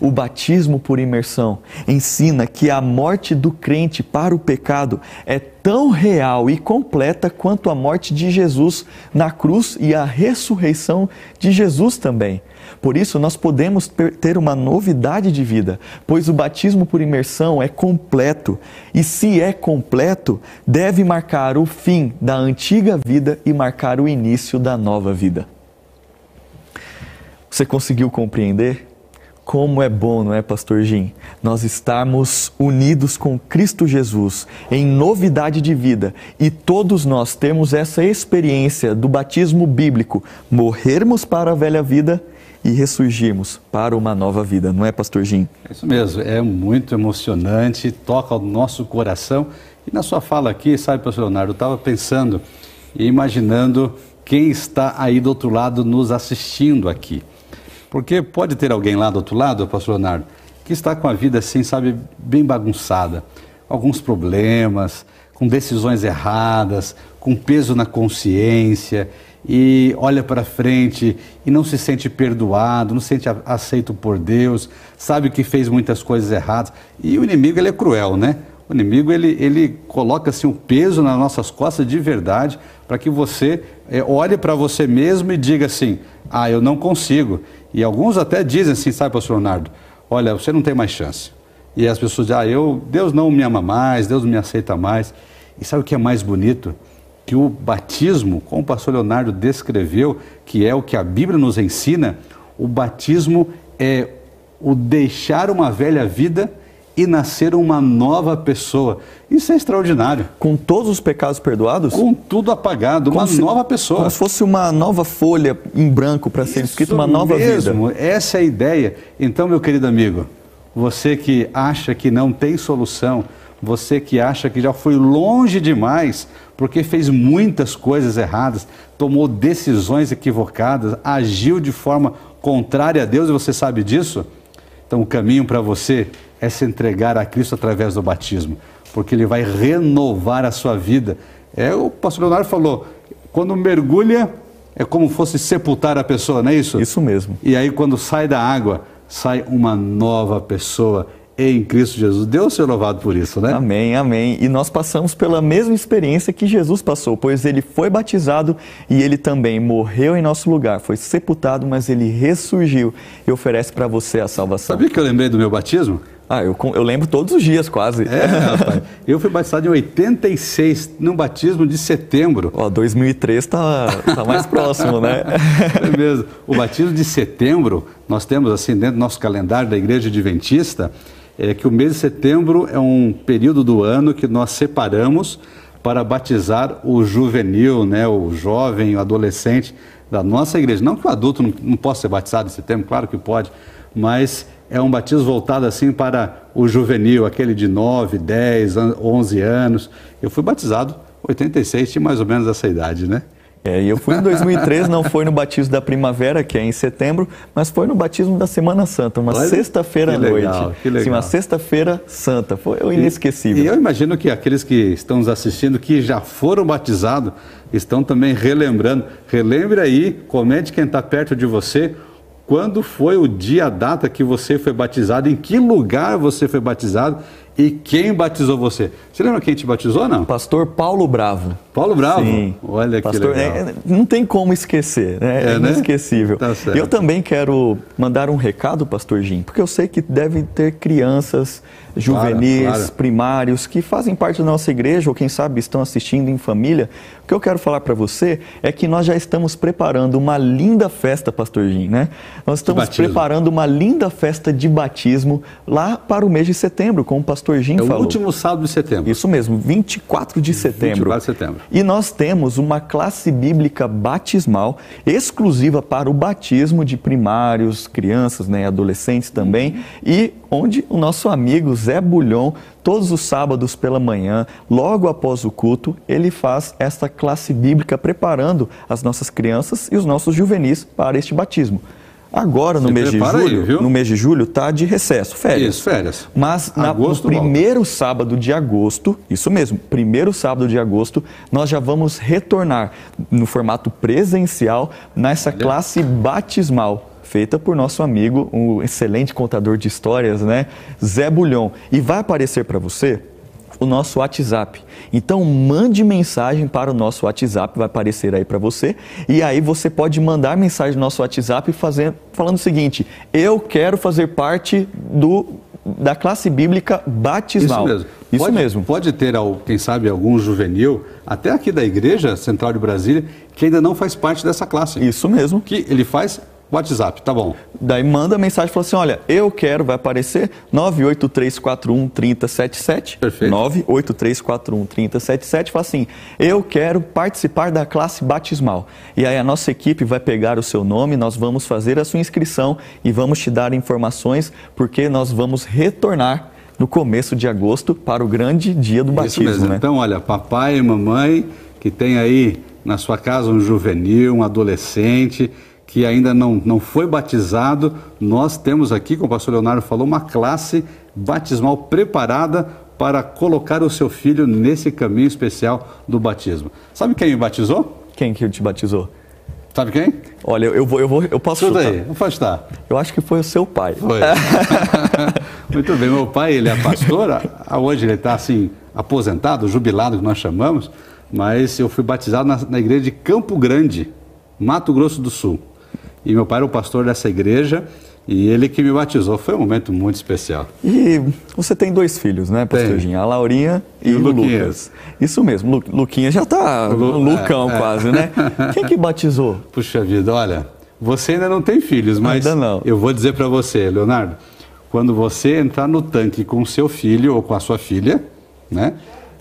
O batismo por imersão ensina que a morte do crente para o pecado é tão real e completa quanto a morte de Jesus na cruz e a ressurreição de Jesus também. Por isso, nós podemos ter uma novidade de vida, pois o batismo por imersão é completo. E se é completo, deve marcar o fim da antiga vida e marcar o início da nova vida. Você conseguiu compreender? Como é bom, não é, Pastor Jim? Nós estarmos unidos com Cristo Jesus em novidade de vida e todos nós temos essa experiência do batismo bíblico, morrermos para a velha vida e ressurgirmos para uma nova vida, não é, Pastor Jim? É isso mesmo, é muito emocionante, toca o nosso coração. E na sua fala aqui, sabe, Pastor Leonardo, eu estava pensando e imaginando quem está aí do outro lado nos assistindo aqui. Porque pode ter alguém lá do outro lado, pastor Leonardo, que está com a vida assim, sabe, bem bagunçada, alguns problemas, com decisões erradas, com peso na consciência e olha para frente e não se sente perdoado, não se sente aceito por Deus, sabe que fez muitas coisas erradas. E o inimigo ele é cruel, né? O inimigo ele, ele coloca assim, um peso nas nossas costas de verdade para que você é, olhe para você mesmo e diga assim: ah, eu não consigo. E alguns até dizem assim, sabe, pastor Leonardo, olha, você não tem mais chance. E as pessoas dizem, ah, eu, Deus não me ama mais, Deus não me aceita mais. E sabe o que é mais bonito? Que o batismo, como o pastor Leonardo descreveu, que é o que a Bíblia nos ensina, o batismo é o deixar uma velha vida e nascer uma nova pessoa. Isso é extraordinário. Com todos os pecados perdoados? Com tudo apagado, uma se, nova pessoa. Como se fosse uma nova folha em branco para ser escrito uma nova mesmo, vida. Essa é a ideia. Então, meu querido amigo, você que acha que não tem solução, você que acha que já foi longe demais, porque fez muitas coisas erradas, tomou decisões equivocadas, agiu de forma contrária a Deus e você sabe disso? Então o caminho para você é se entregar a Cristo através do batismo, porque Ele vai renovar a sua vida. É o pastor Leonardo falou, quando mergulha é como fosse sepultar a pessoa, não é isso? Isso mesmo. E aí quando sai da água, sai uma nova pessoa em Cristo Jesus. Deus seja louvado por isso, né? Amém, amém. E nós passamos pela mesma experiência que Jesus passou, pois ele foi batizado e ele também morreu em nosso lugar, foi sepultado, mas ele ressurgiu e oferece para você a salvação. Sabia que eu lembrei do meu batismo? Ah, eu, eu lembro todos os dias, quase. É, rapaz. Eu fui batizado em 86, num batismo de setembro. Ó, 2003 tá, tá mais próximo, né? É mesmo. O batismo de setembro, nós temos assim dentro do nosso calendário da Igreja Adventista, é que o mês de setembro é um período do ano que nós separamos para batizar o juvenil, né, o jovem, o adolescente da nossa igreja. Não que o adulto não, não possa ser batizado em setembro, claro que pode, mas é um batismo voltado assim para o juvenil, aquele de 9, 10, 11 anos. Eu fui batizado em 86, tinha mais ou menos essa idade, né? É, eu fui em 2003, não foi no batismo da primavera, que é em setembro, mas foi no batismo da Semana Santa, uma sexta-feira à noite. Que legal. Sim, uma sexta-feira santa. Foi inesquecível. E, e eu imagino que aqueles que estão nos assistindo, que já foram batizados, estão também relembrando. Relembre aí, comente quem está perto de você quando foi o dia, a data que você foi batizado, em que lugar você foi batizado e quem batizou você. Você lembra quem te batizou, não? Pastor Paulo Bravo. Paulo Bravo? Sim. Olha Pastor, que legal. É, não tem como esquecer, né? É, é inesquecível. Né? Tá certo. Eu também quero mandar um recado, Pastor Jim, porque eu sei que devem ter crianças juvenis, claro, claro. primários, que fazem parte da nossa igreja ou quem sabe estão assistindo em família. O que eu quero falar para você é que nós já estamos preparando uma linda festa, Pastor Jim, né? Nós estamos preparando uma linda festa de batismo lá para o mês de setembro, como o Pastor Jim é falou. o último sábado de setembro. Isso mesmo, 24 de setembro. 24 de setembro. E nós temos uma classe bíblica batismal exclusiva para o batismo de primários, crianças, né, adolescentes também, e onde o nosso amigo Zé Bulhon, todos os sábados pela manhã, logo após o culto, ele faz esta classe bíblica preparando as nossas crianças e os nossos juvenis para este batismo. Agora, no mês, de julho, aí, no mês de julho, está de recesso, férias. Isso, férias. Mas na, no primeiro volta. sábado de agosto, isso mesmo, primeiro sábado de agosto, nós já vamos retornar no formato presencial nessa classe batismal feita por nosso amigo, um excelente contador de histórias, né, Zé Bulhon. E vai aparecer para você o nosso WhatsApp. Então mande mensagem para o nosso WhatsApp, vai aparecer aí para você. E aí você pode mandar mensagem no nosso WhatsApp fazendo, falando o seguinte: eu quero fazer parte do da classe bíblica batismal. Isso mesmo. Isso pode, mesmo. Pode ter, quem sabe, algum juvenil, até aqui da Igreja Central de Brasília, que ainda não faz parte dessa classe. Isso mesmo. Que ele faz WhatsApp, tá bom. Daí manda mensagem e fala assim: olha, eu quero, vai aparecer 98341 3077. Perfeito. 98341 3077. Fala assim: eu quero participar da classe batismal. E aí a nossa equipe vai pegar o seu nome, nós vamos fazer a sua inscrição e vamos te dar informações, porque nós vamos retornar no começo de agosto para o grande dia do batismo. Isso mesmo. Né? Então, olha, papai e mamãe que tem aí na sua casa um juvenil, um adolescente que ainda não, não foi batizado, nós temos aqui, como o pastor Leonardo falou, uma classe batismal preparada para colocar o seu filho nesse caminho especial do batismo. Sabe quem me batizou? Quem que te batizou? Sabe quem? Olha, eu vou, eu vou, eu posso Chuta chutar. aí, não estar. Eu acho que foi o seu pai. Foi. Muito bem, meu pai, ele é pastor, hoje ele está assim, aposentado, jubilado, que nós chamamos, mas eu fui batizado na, na igreja de Campo Grande, Mato Grosso do Sul. E meu pai era o pastor dessa igreja e ele que me batizou. Foi um momento muito especial. E você tem dois filhos, né, pastorzinho? A Laurinha e, e o Lucas. Isso mesmo, Lu, Luquinha já está Lu, Lucão é, é. quase, né? Quem que batizou? Puxa vida, olha, você ainda não tem filhos, mas eu vou dizer para você, Leonardo, quando você entrar no tanque com o seu filho ou com a sua filha, né?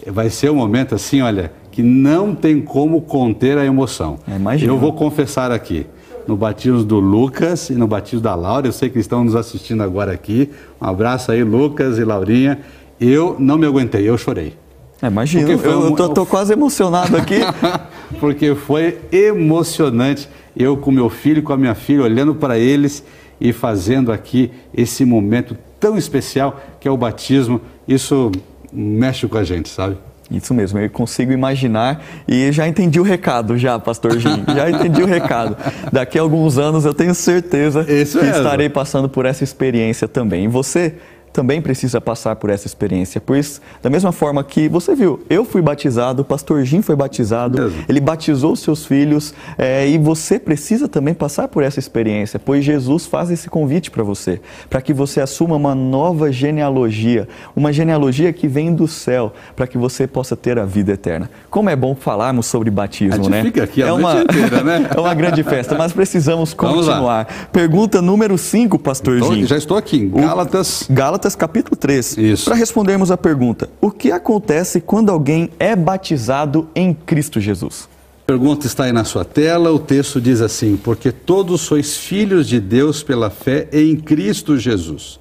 Vai ser um momento assim, olha, que não tem como conter a emoção. É, eu vou confessar aqui no batismo do Lucas e no batismo da Laura. Eu sei que estão nos assistindo agora aqui. Um abraço aí, Lucas e Laurinha. eu não me aguentei, eu chorei. É, imagina, eu, eu tô, tô quase emocionado aqui. Porque foi emocionante eu com meu filho, com a minha filha, olhando para eles e fazendo aqui esse momento tão especial que é o batismo. Isso mexe com a gente, sabe? Isso mesmo, eu consigo imaginar e já entendi o recado, já, Pastor Jim, já entendi o recado. Daqui a alguns anos eu tenho certeza Isso que mesmo. estarei passando por essa experiência também. E você também precisa passar por essa experiência. Pois, da mesma forma que você viu, eu fui batizado, o pastor Jim foi batizado, Mesmo. ele batizou seus filhos, é, e você precisa também passar por essa experiência, pois Jesus faz esse convite para você, para que você assuma uma nova genealogia, uma genealogia que vem do céu, para que você possa ter a vida eterna. Como é bom falarmos sobre batismo, a né? Fica aqui é uma inteira, né? é uma grande festa, mas precisamos continuar. Pergunta número 5, pastor então, Jim. Já estou aqui, Gálatas. Gálatas Gálatas capítulo 3. Isso. Para respondermos a pergunta: o que acontece quando alguém é batizado em Cristo Jesus? A pergunta está aí na sua tela. O texto diz assim: Porque todos sois filhos de Deus pela fé em Cristo Jesus.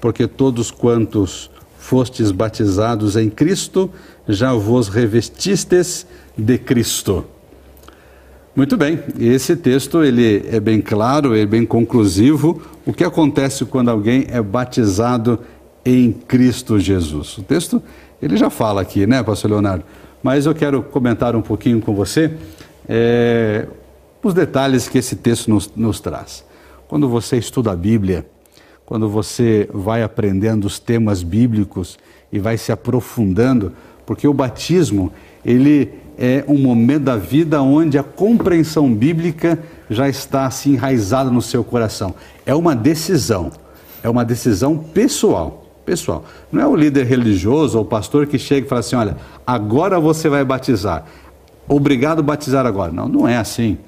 Porque todos quantos fostes batizados em Cristo, já vos revestistes de Cristo. Muito bem, esse texto ele é bem claro, é bem conclusivo. O que acontece quando alguém é batizado em Cristo Jesus? O texto ele já fala aqui, né, Pastor Leonardo? Mas eu quero comentar um pouquinho com você é, os detalhes que esse texto nos, nos traz. Quando você estuda a Bíblia, quando você vai aprendendo os temas bíblicos e vai se aprofundando, porque o batismo ele é um momento da vida onde a compreensão bíblica já está assim enraizada no seu coração. É uma decisão, é uma decisão pessoal. Pessoal, não é o líder religioso ou o pastor que chega e fala assim: olha, agora você vai batizar. Obrigado a batizar agora. Não, não é assim.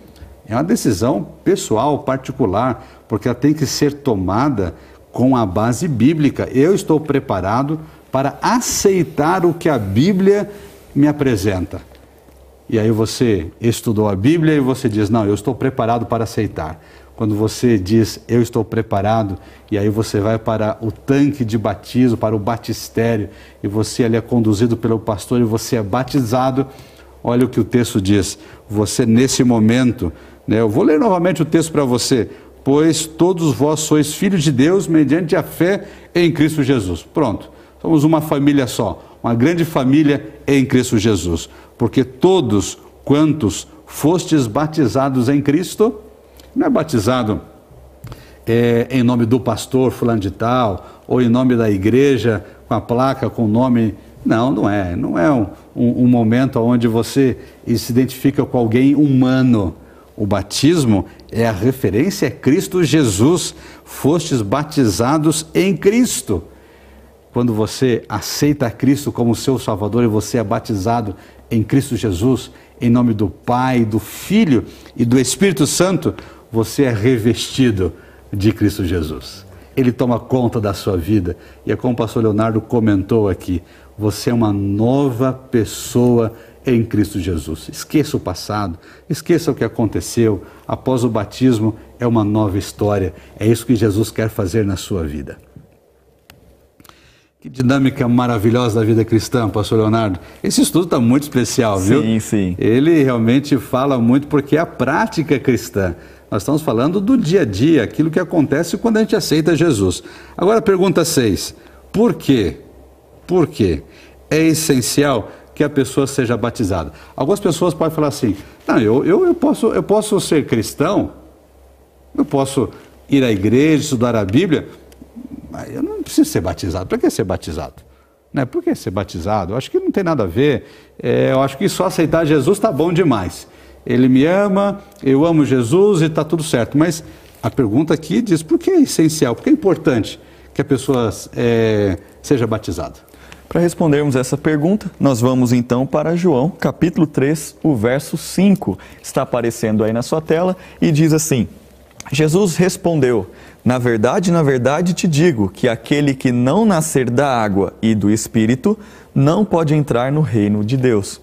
É uma decisão pessoal, particular, porque ela tem que ser tomada com a base bíblica. Eu estou preparado para aceitar o que a Bíblia me apresenta. E aí você estudou a Bíblia e você diz: Não, eu estou preparado para aceitar. Quando você diz eu estou preparado, e aí você vai para o tanque de batismo, para o batistério, e você ali é conduzido pelo pastor e você é batizado. Olha o que o texto diz. Você nesse momento, né, eu vou ler novamente o texto para você. Pois todos vós sois filhos de Deus mediante a fé em Cristo Jesus. Pronto, somos uma família só, uma grande família em Cristo Jesus porque todos quantos fostes batizados em Cristo, não é batizado é, em nome do pastor fulano de tal, ou em nome da igreja, com a placa, com o nome. Não, não é. Não é um, um, um momento onde você se identifica com alguém humano. O batismo é a referência a Cristo Jesus. Fostes batizados em Cristo. Quando você aceita Cristo como seu Salvador e você é batizado em Cristo Jesus, em nome do Pai, do Filho e do Espírito Santo, você é revestido de Cristo Jesus. Ele toma conta da sua vida. E é como o pastor Leonardo comentou aqui: você é uma nova pessoa em Cristo Jesus. Esqueça o passado, esqueça o que aconteceu. Após o batismo, é uma nova história. É isso que Jesus quer fazer na sua vida. Que dinâmica maravilhosa da vida cristã, pastor Leonardo. Esse estudo está muito especial, viu? Sim, sim. Ele realmente fala muito porque é a prática cristã. Nós estamos falando do dia a dia, aquilo que acontece quando a gente aceita Jesus. Agora, pergunta 6. Por quê? Por quê? É essencial que a pessoa seja batizada. Algumas pessoas podem falar assim: não, eu, eu, eu, posso, eu posso ser cristão, eu posso ir à igreja, estudar a Bíblia, eu não preciso ser batizado. Para que ser batizado? Né? Por que ser batizado? Eu acho que não tem nada a ver. É, eu acho que só aceitar Jesus está bom demais. Ele me ama, eu amo Jesus e está tudo certo. Mas a pergunta aqui diz: por que é essencial? Por que é importante que a pessoa é, seja batizada? Para respondermos essa pergunta, nós vamos então para João, capítulo 3, o verso 5. Está aparecendo aí na sua tela e diz assim: Jesus respondeu: Na verdade, na verdade te digo que aquele que não nascer da água e do espírito não pode entrar no reino de Deus.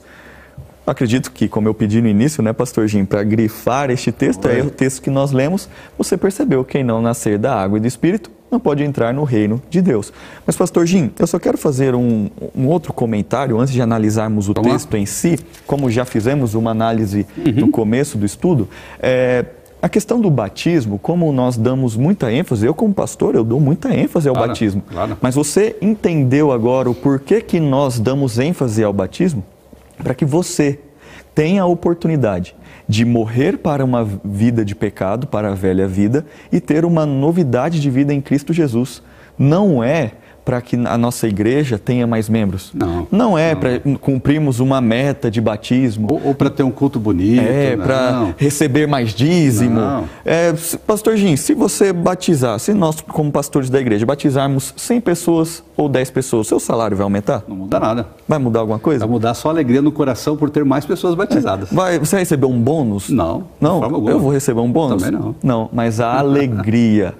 Acredito que, como eu pedi no início, né, Pastor Jim, para grifar este texto, é o texto que nós lemos, você percebeu: quem não nascer da água e do espírito não pode entrar no reino de Deus. Mas, pastor Jim, eu só quero fazer um, um outro comentário antes de analisarmos o texto em si, como já fizemos uma análise uhum. no começo do estudo. É, a questão do batismo, como nós damos muita ênfase, eu como pastor, eu dou muita ênfase ao claro, batismo. Claro. Mas você entendeu agora o porquê que nós damos ênfase ao batismo? Para que você tenha a oportunidade de morrer para uma vida de pecado, para a velha vida, e ter uma novidade de vida em Cristo Jesus. Não é para que a nossa igreja tenha mais membros. Não. Não é para cumprirmos uma meta de batismo. Ou, ou para ter um culto bonito. É, para receber mais dízimo. Não. É, Pastor Jim, se você batizar, se nós, como pastores da igreja, batizarmos 100 pessoas ou 10 pessoas, seu salário vai aumentar? Não muda nada. Vai mudar alguma coisa? Vai mudar só a alegria no coração por ter mais pessoas batizadas. É. Vai, você vai receber um bônus? Não. Não? Eu vou receber um bônus? Também não. Não, mas a alegria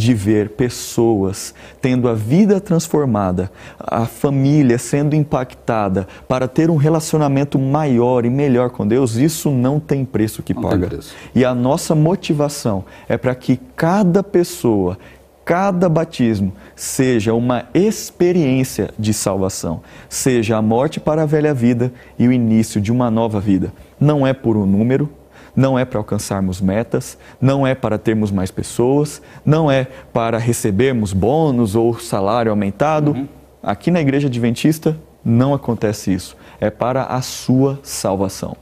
de ver pessoas tendo a vida transformada, a família sendo impactada para ter um relacionamento maior e melhor com Deus, isso não tem preço que não paga. Preço. E a nossa motivação é para que cada pessoa cada batismo seja uma experiência de salvação, seja a morte para a velha vida e o início de uma nova vida. Não é por um número, não é para alcançarmos metas, não é para termos mais pessoas, não é para recebermos bônus ou salário aumentado. Uhum. Aqui na Igreja Adventista não acontece isso. É para a sua salvação.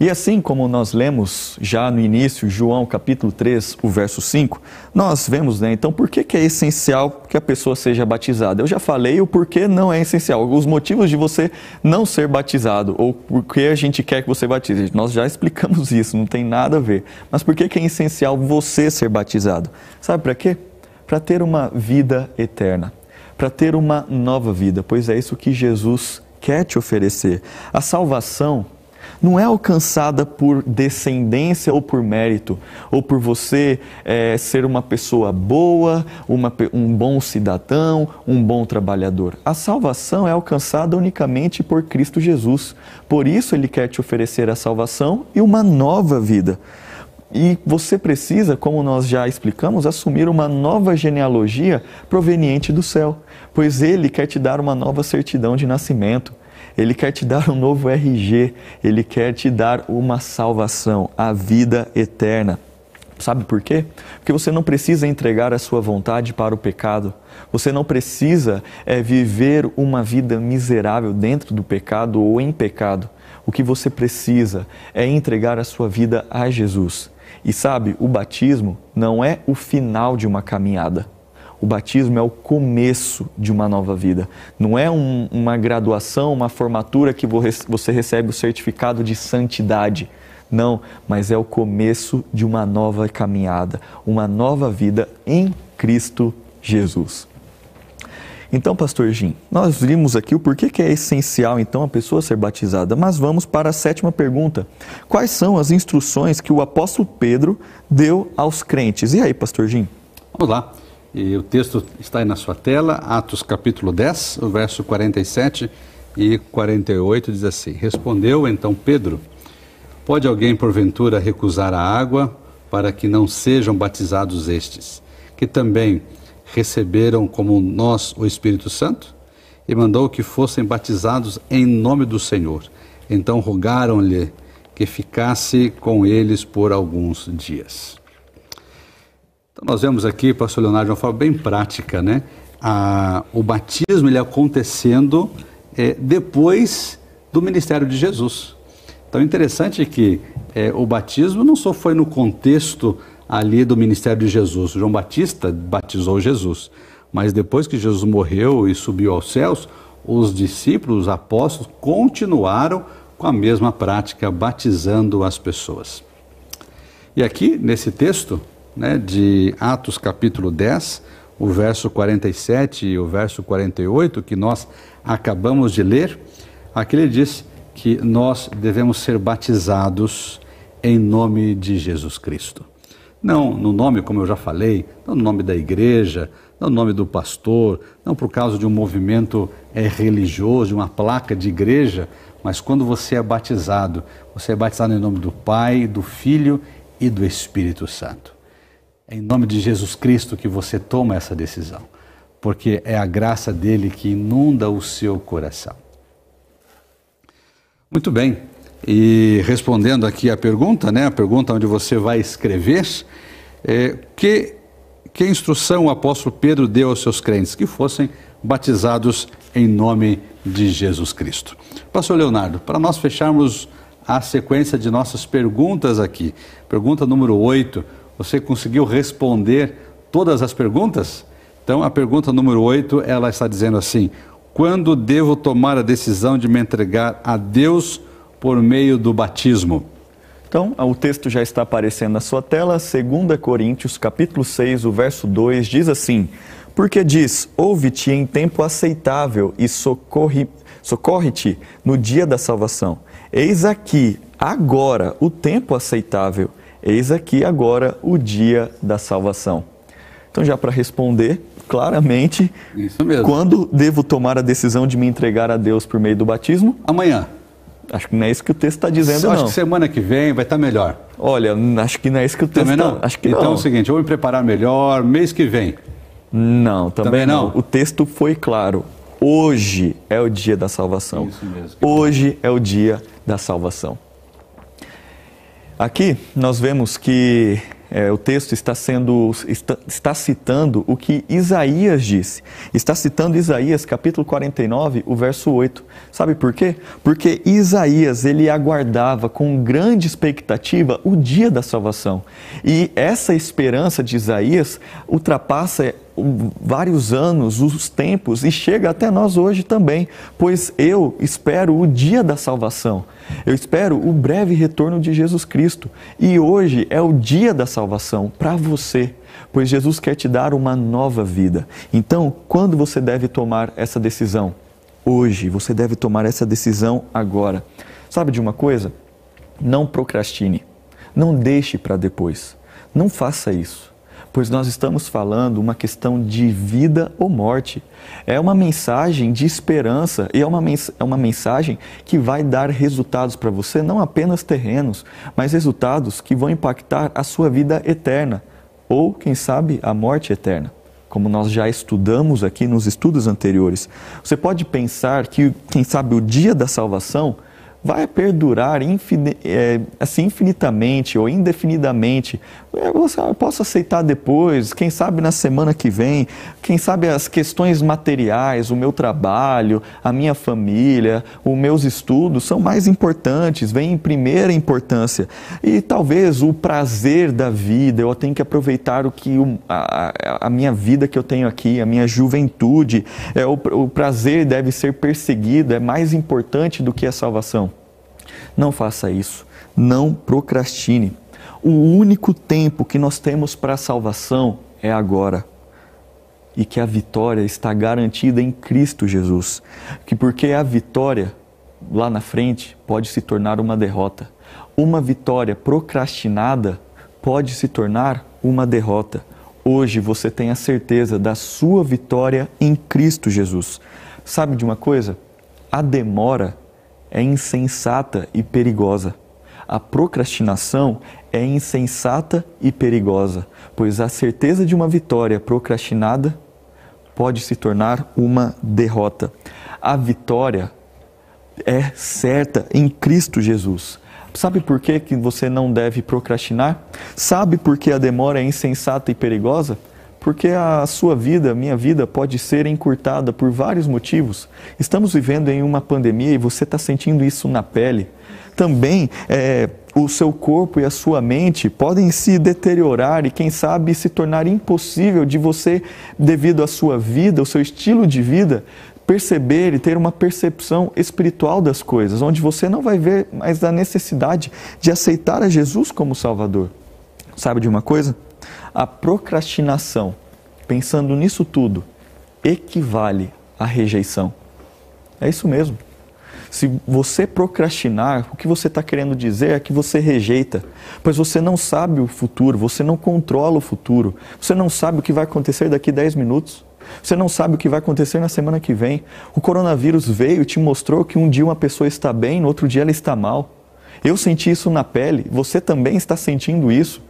E assim como nós lemos já no início, João capítulo 3, o verso 5, nós vemos, né, então, por que, que é essencial que a pessoa seja batizada? Eu já falei o porquê não é essencial, os motivos de você não ser batizado, ou por que a gente quer que você batize. Nós já explicamos isso, não tem nada a ver. Mas por que, que é essencial você ser batizado? Sabe para quê? Para ter uma vida eterna, para ter uma nova vida, pois é isso que Jesus quer te oferecer. A salvação não é alcançada por descendência ou por mérito, ou por você é, ser uma pessoa boa, uma, um bom cidadão, um bom trabalhador. A salvação é alcançada unicamente por Cristo Jesus. Por isso, Ele quer te oferecer a salvação e uma nova vida. E você precisa, como nós já explicamos, assumir uma nova genealogia proveniente do céu, pois Ele quer te dar uma nova certidão de nascimento. Ele quer te dar um novo RG, ele quer te dar uma salvação, a vida eterna. Sabe por quê? Porque você não precisa entregar a sua vontade para o pecado. Você não precisa é, viver uma vida miserável dentro do pecado ou em pecado. O que você precisa é entregar a sua vida a Jesus. E sabe, o batismo não é o final de uma caminhada. O batismo é o começo de uma nova vida. Não é um, uma graduação, uma formatura que você recebe o certificado de santidade. Não, mas é o começo de uma nova caminhada, uma nova vida em Cristo Jesus. Então, pastor Jim, nós vimos aqui o porquê que é essencial então a pessoa ser batizada, mas vamos para a sétima pergunta. Quais são as instruções que o apóstolo Pedro deu aos crentes? E aí, pastor Jim? Vamos lá. E o texto está aí na sua tela, Atos capítulo 10, o verso 47 e 48 diz assim: Respondeu então Pedro: Pode alguém porventura recusar a água para que não sejam batizados estes, que também receberam como nós o Espírito Santo? E mandou que fossem batizados em nome do Senhor. Então rogaram-lhe que ficasse com eles por alguns dias. Então, nós vemos aqui, pastor Leonardo, de uma forma bem prática, né? A, o batismo ele acontecendo é, depois do ministério de Jesus. Então, interessante que é, o batismo não só foi no contexto ali do ministério de Jesus. João Batista batizou Jesus, mas depois que Jesus morreu e subiu aos céus, os discípulos, os apóstolos, continuaram com a mesma prática, batizando as pessoas. E aqui, nesse texto, né, de Atos capítulo 10, o verso 47 e o verso 48, que nós acabamos de ler, aqui ele diz que nós devemos ser batizados em nome de Jesus Cristo. Não no nome, como eu já falei, não no nome da igreja, não no nome do pastor, não por causa de um movimento é, religioso, de uma placa de igreja, mas quando você é batizado, você é batizado em nome do Pai, do Filho e do Espírito Santo. É em nome de Jesus Cristo que você toma essa decisão, porque é a graça dele que inunda o seu coração. Muito bem. E respondendo aqui a pergunta, né, a pergunta onde você vai escrever, é, que, que instrução o apóstolo Pedro deu aos seus crentes? Que fossem batizados em nome de Jesus Cristo. Pastor Leonardo, para nós fecharmos a sequência de nossas perguntas aqui, pergunta número 8, você conseguiu responder todas as perguntas? Então, a pergunta número 8, ela está dizendo assim: quando devo tomar a decisão de me entregar a Deus por meio do batismo? Então, o texto já está aparecendo na sua tela, 2 Coríntios, capítulo 6, o verso 2, diz assim: Porque diz: Ouve-te em tempo aceitável e socorre-te socorre no dia da salvação. Eis aqui, agora, o tempo aceitável. Eis aqui, agora, o dia da salvação. Então, já para responder claramente, quando devo tomar a decisão de me entregar a Deus por meio do batismo? Amanhã. Acho que não é isso que o texto está dizendo, Eu não. Acho que semana que vem vai estar tá melhor. Olha, acho que não é isso que o texto está... Acho que então não. é o seguinte, eu vou me preparar melhor mês que vem. Não, também, também não. não. O texto foi claro. Hoje é o dia da salvação. Isso mesmo. Hoje é o dia da salvação. Aqui nós vemos que é, o texto está sendo está, está, citando o que Isaías disse. Está citando Isaías capítulo 49, o verso 8. Sabe por quê? Porque Isaías ele aguardava com grande expectativa o dia da salvação. E essa esperança de Isaías ultrapassa vários anos, os tempos, e chega até nós hoje também, pois eu espero o dia da salvação. Eu espero o breve retorno de Jesus Cristo. E hoje é o dia da salvação para você, pois Jesus quer te dar uma nova vida. Então, quando você deve tomar essa decisão? Hoje, você deve tomar essa decisão agora. Sabe de uma coisa? Não procrastine. Não deixe para depois. Não faça isso pois nós estamos falando uma questão de vida ou morte. É uma mensagem de esperança e é uma, é uma mensagem que vai dar resultados para você, não apenas terrenos, mas resultados que vão impactar a sua vida eterna ou, quem sabe, a morte eterna. Como nós já estudamos aqui nos estudos anteriores, você pode pensar que, quem sabe, o dia da salvação vai perdurar é, assim, infinitamente ou indefinidamente. Eu posso aceitar depois, quem sabe na semana que vem, quem sabe as questões materiais, o meu trabalho, a minha família, os meus estudos são mais importantes, vêm em primeira importância. E talvez o prazer da vida, eu tenho que aproveitar o que a, a minha vida que eu tenho aqui, a minha juventude, é, o, o prazer deve ser perseguido, é mais importante do que a salvação. Não faça isso. Não procrastine. O único tempo que nós temos para a salvação é agora. E que a vitória está garantida em Cristo Jesus. Que porque a vitória lá na frente pode se tornar uma derrota. Uma vitória procrastinada pode se tornar uma derrota. Hoje você tem a certeza da sua vitória em Cristo Jesus. Sabe de uma coisa? A demora é insensata e perigosa. A procrastinação é insensata e perigosa, pois a certeza de uma vitória procrastinada pode se tornar uma derrota. A vitória é certa em Cristo Jesus. Sabe por que, que você não deve procrastinar? Sabe por que a demora é insensata e perigosa? Porque a sua vida, minha vida, pode ser encurtada por vários motivos. Estamos vivendo em uma pandemia e você está sentindo isso na pele. Também é, o seu corpo e a sua mente podem se deteriorar e, quem sabe, se tornar impossível de você, devido à sua vida, o seu estilo de vida, perceber e ter uma percepção espiritual das coisas, onde você não vai ver mais a necessidade de aceitar a Jesus como Salvador. Sabe de uma coisa? A procrastinação, pensando nisso tudo, equivale à rejeição. É isso mesmo. Se você procrastinar, o que você está querendo dizer é que você rejeita, pois você não sabe o futuro, você não controla o futuro, você não sabe o que vai acontecer daqui 10 minutos, você não sabe o que vai acontecer na semana que vem. O coronavírus veio e te mostrou que um dia uma pessoa está bem, no outro dia ela está mal. Eu senti isso na pele, você também está sentindo isso.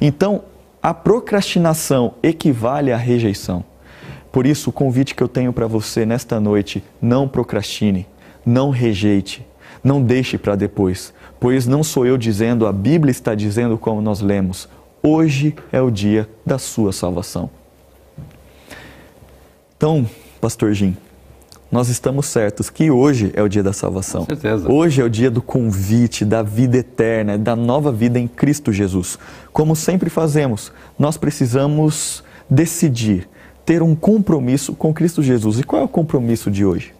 Então, A procrastinação equivale à rejeição. Por isso, o convite que eu tenho para você nesta noite: não procrastine, não rejeite, não deixe para depois, pois não sou eu dizendo, a Bíblia está dizendo como nós lemos. Hoje é o dia da sua salvação. Então, Pastor Jim, nós estamos certos que hoje é o dia da salvação. Com certeza. Hoje é o dia do convite, da vida eterna, da nova vida em Cristo Jesus. Como sempre fazemos, nós precisamos decidir, ter um compromisso com Cristo Jesus. E qual é o compromisso de hoje?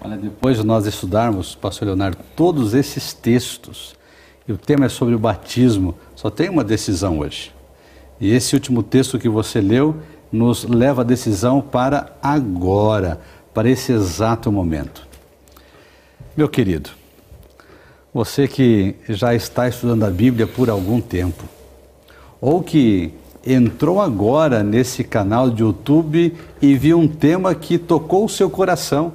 Olha, depois de nós estudarmos, Pastor Leonardo, todos esses textos, e o tema é sobre o batismo, só tem uma decisão hoje. E esse último texto que você leu nos leva a decisão para agora para esse exato momento. Meu querido, você que já está estudando a Bíblia por algum tempo, ou que entrou agora nesse canal de YouTube e viu um tema que tocou o seu coração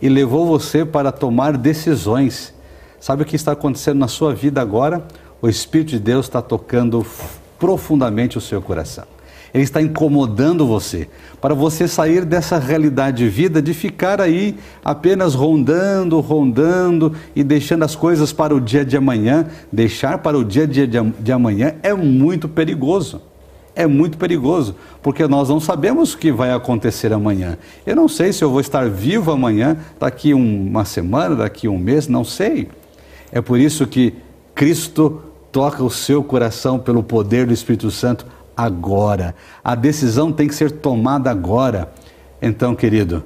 e levou você para tomar decisões. Sabe o que está acontecendo na sua vida agora? O Espírito de Deus está tocando profundamente o seu coração ele está incomodando você, para você sair dessa realidade de vida de ficar aí apenas rondando, rondando e deixando as coisas para o dia de amanhã. Deixar para o dia de, amanhã é muito perigoso. É muito perigoso, porque nós não sabemos o que vai acontecer amanhã. Eu não sei se eu vou estar vivo amanhã, daqui uma semana, daqui um mês, não sei. É por isso que Cristo toca o seu coração pelo poder do Espírito Santo agora. A decisão tem que ser tomada agora. Então, querido,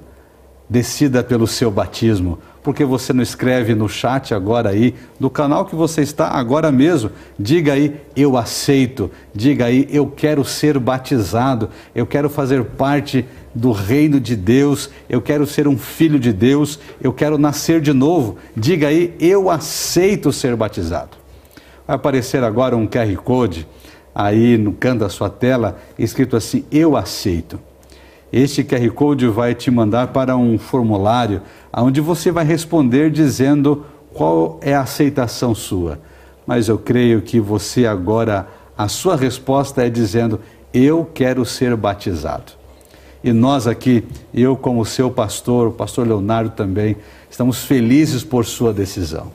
decida pelo seu batismo. Porque você não escreve no chat agora aí, do canal que você está agora mesmo. Diga aí, eu aceito. Diga aí, eu quero ser batizado. Eu quero fazer parte do reino de Deus. Eu quero ser um filho de Deus. Eu quero nascer de novo. Diga aí, eu aceito ser batizado. Vai aparecer agora um QR Code aí no canto da sua tela, escrito assim: Eu aceito. Este QR Code vai te mandar para um formulário onde você vai responder dizendo qual é a aceitação sua. Mas eu creio que você agora, a sua resposta é dizendo: Eu quero ser batizado. E nós aqui, eu como seu pastor, o pastor Leonardo também, estamos felizes por sua decisão.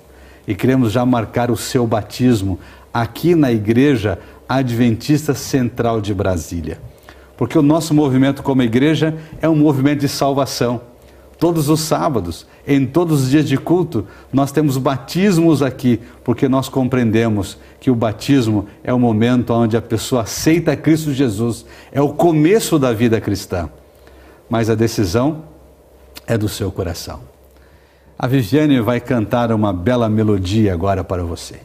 E queremos já marcar o seu batismo aqui na igreja Adventista Central de Brasília. Porque o nosso movimento como igreja é um movimento de salvação. Todos os sábados, em todos os dias de culto, nós temos batismos aqui, porque nós compreendemos que o batismo é o momento onde a pessoa aceita Cristo Jesus, é o começo da vida cristã. Mas a decisão é do seu coração. A Viviane vai cantar uma bela melodia agora para você.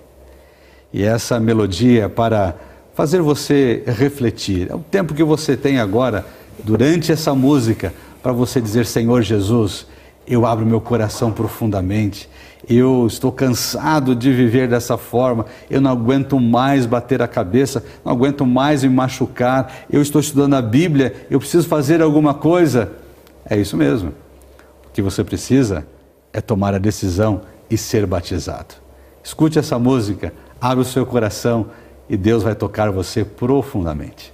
E essa melodia é para fazer você refletir. É o tempo que você tem agora, durante essa música, para você dizer: Senhor Jesus, eu abro meu coração profundamente. Eu estou cansado de viver dessa forma. Eu não aguento mais bater a cabeça, não aguento mais me machucar. Eu estou estudando a Bíblia, eu preciso fazer alguma coisa. É isso mesmo. O que você precisa é tomar a decisão e ser batizado. Escute essa música, abra o seu coração e Deus vai tocar você profundamente.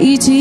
Alcançar e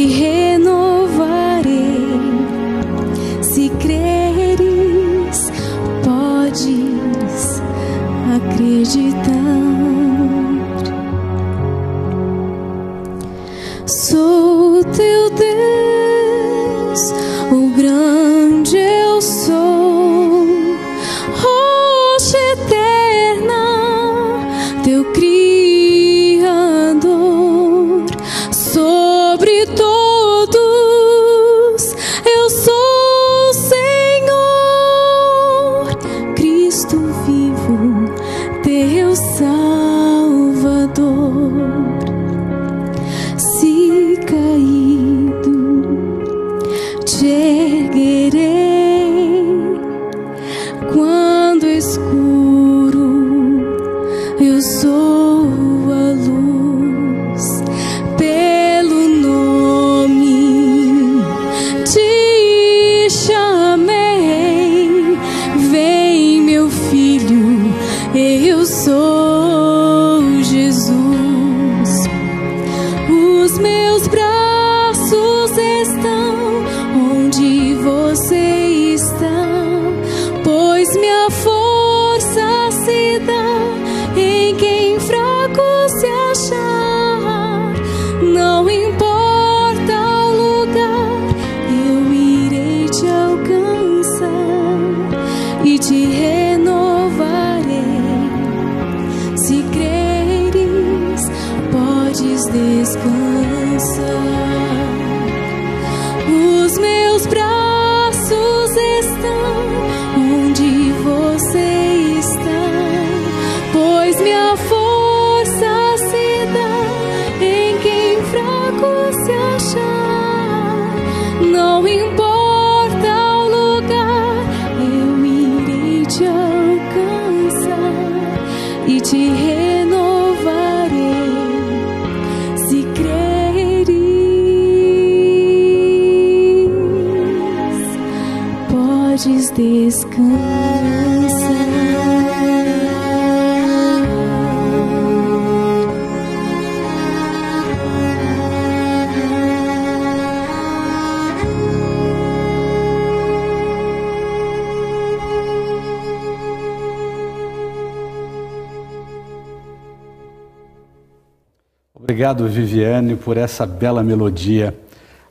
Obrigado, Viviane, por essa bela melodia.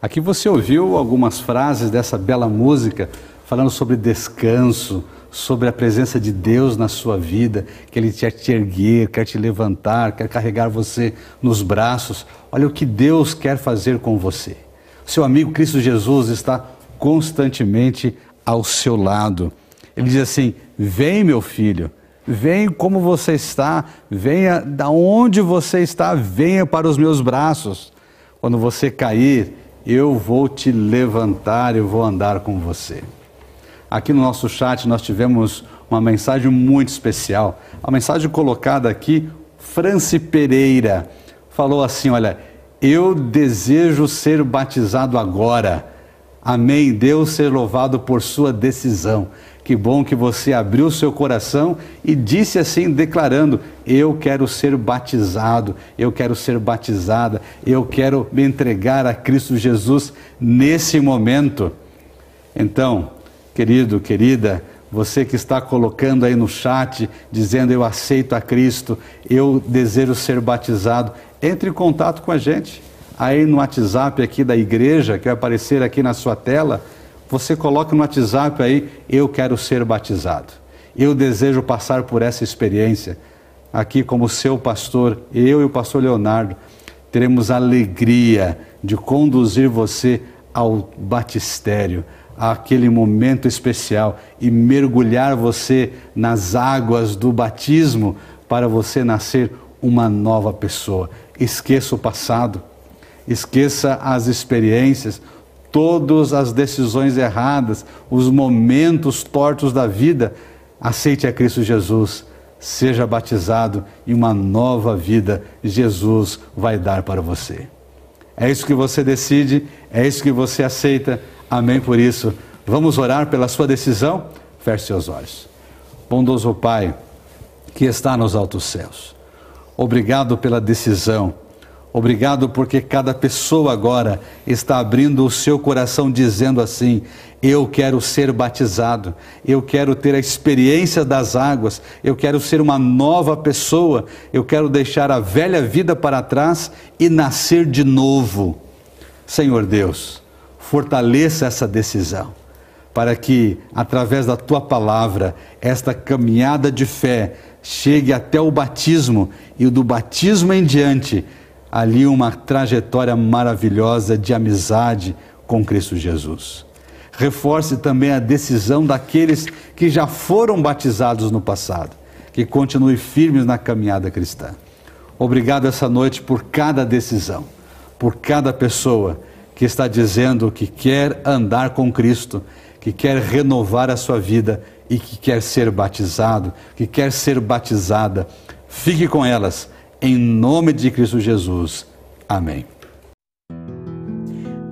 Aqui você ouviu algumas frases dessa bela música falando sobre descanso, sobre a presença de Deus na sua vida, que Ele quer te erguer, quer te levantar, quer carregar você nos braços. Olha o que Deus quer fazer com você. Seu amigo Cristo Jesus está constantemente ao seu lado. Ele diz assim: Vem, meu filho, vem como você está, venha da onde você está, venha para os meus braços. Quando você cair, eu vou te levantar, eu vou andar com você. Aqui no nosso chat nós tivemos uma mensagem muito especial. A mensagem colocada aqui, Franci Pereira falou assim: Olha, eu desejo ser batizado agora. Amém. Deus ser louvado por sua decisão. Que bom que você abriu seu coração e disse assim, declarando: Eu quero ser batizado, eu quero ser batizada, eu quero me entregar a Cristo Jesus nesse momento. Então, querido, querida, você que está colocando aí no chat, dizendo eu aceito a Cristo, eu desejo ser batizado, entre em contato com a gente. Aí no WhatsApp aqui da igreja, que vai aparecer aqui na sua tela, você coloca no WhatsApp aí, eu quero ser batizado. Eu desejo passar por essa experiência. Aqui como seu pastor, eu e o pastor Leonardo, teremos a alegria de conduzir você ao batistério, àquele momento especial e mergulhar você nas águas do batismo para você nascer uma nova pessoa. Esqueça o passado, esqueça as experiências, todas as decisões erradas, os momentos tortos da vida. aceite a Cristo Jesus, seja batizado e uma nova vida Jesus vai dar para você. É isso que você decide, é isso que você aceita. Amém por isso. Vamos orar pela sua decisão? Feche seus olhos. Bondoso Pai, que está nos altos céus, obrigado pela decisão Obrigado porque cada pessoa agora está abrindo o seu coração dizendo assim: eu quero ser batizado, eu quero ter a experiência das águas, eu quero ser uma nova pessoa, eu quero deixar a velha vida para trás e nascer de novo. Senhor Deus, fortaleça essa decisão, para que, através da tua palavra, esta caminhada de fé chegue até o batismo e do batismo em diante ali uma trajetória maravilhosa de amizade com Cristo Jesus. Reforce também a decisão daqueles que já foram batizados no passado, que continue firmes na caminhada cristã. Obrigado essa noite por cada decisão, por cada pessoa que está dizendo que quer andar com Cristo, que quer renovar a sua vida e que quer ser batizado, que quer ser batizada. Fique com elas em nome de Cristo Jesus. Amém.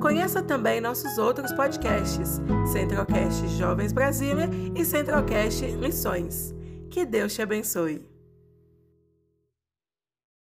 Conheça também nossos outros podcasts, Centralcast Jovens Brasília e Centralcast Missões. Que Deus te abençoe.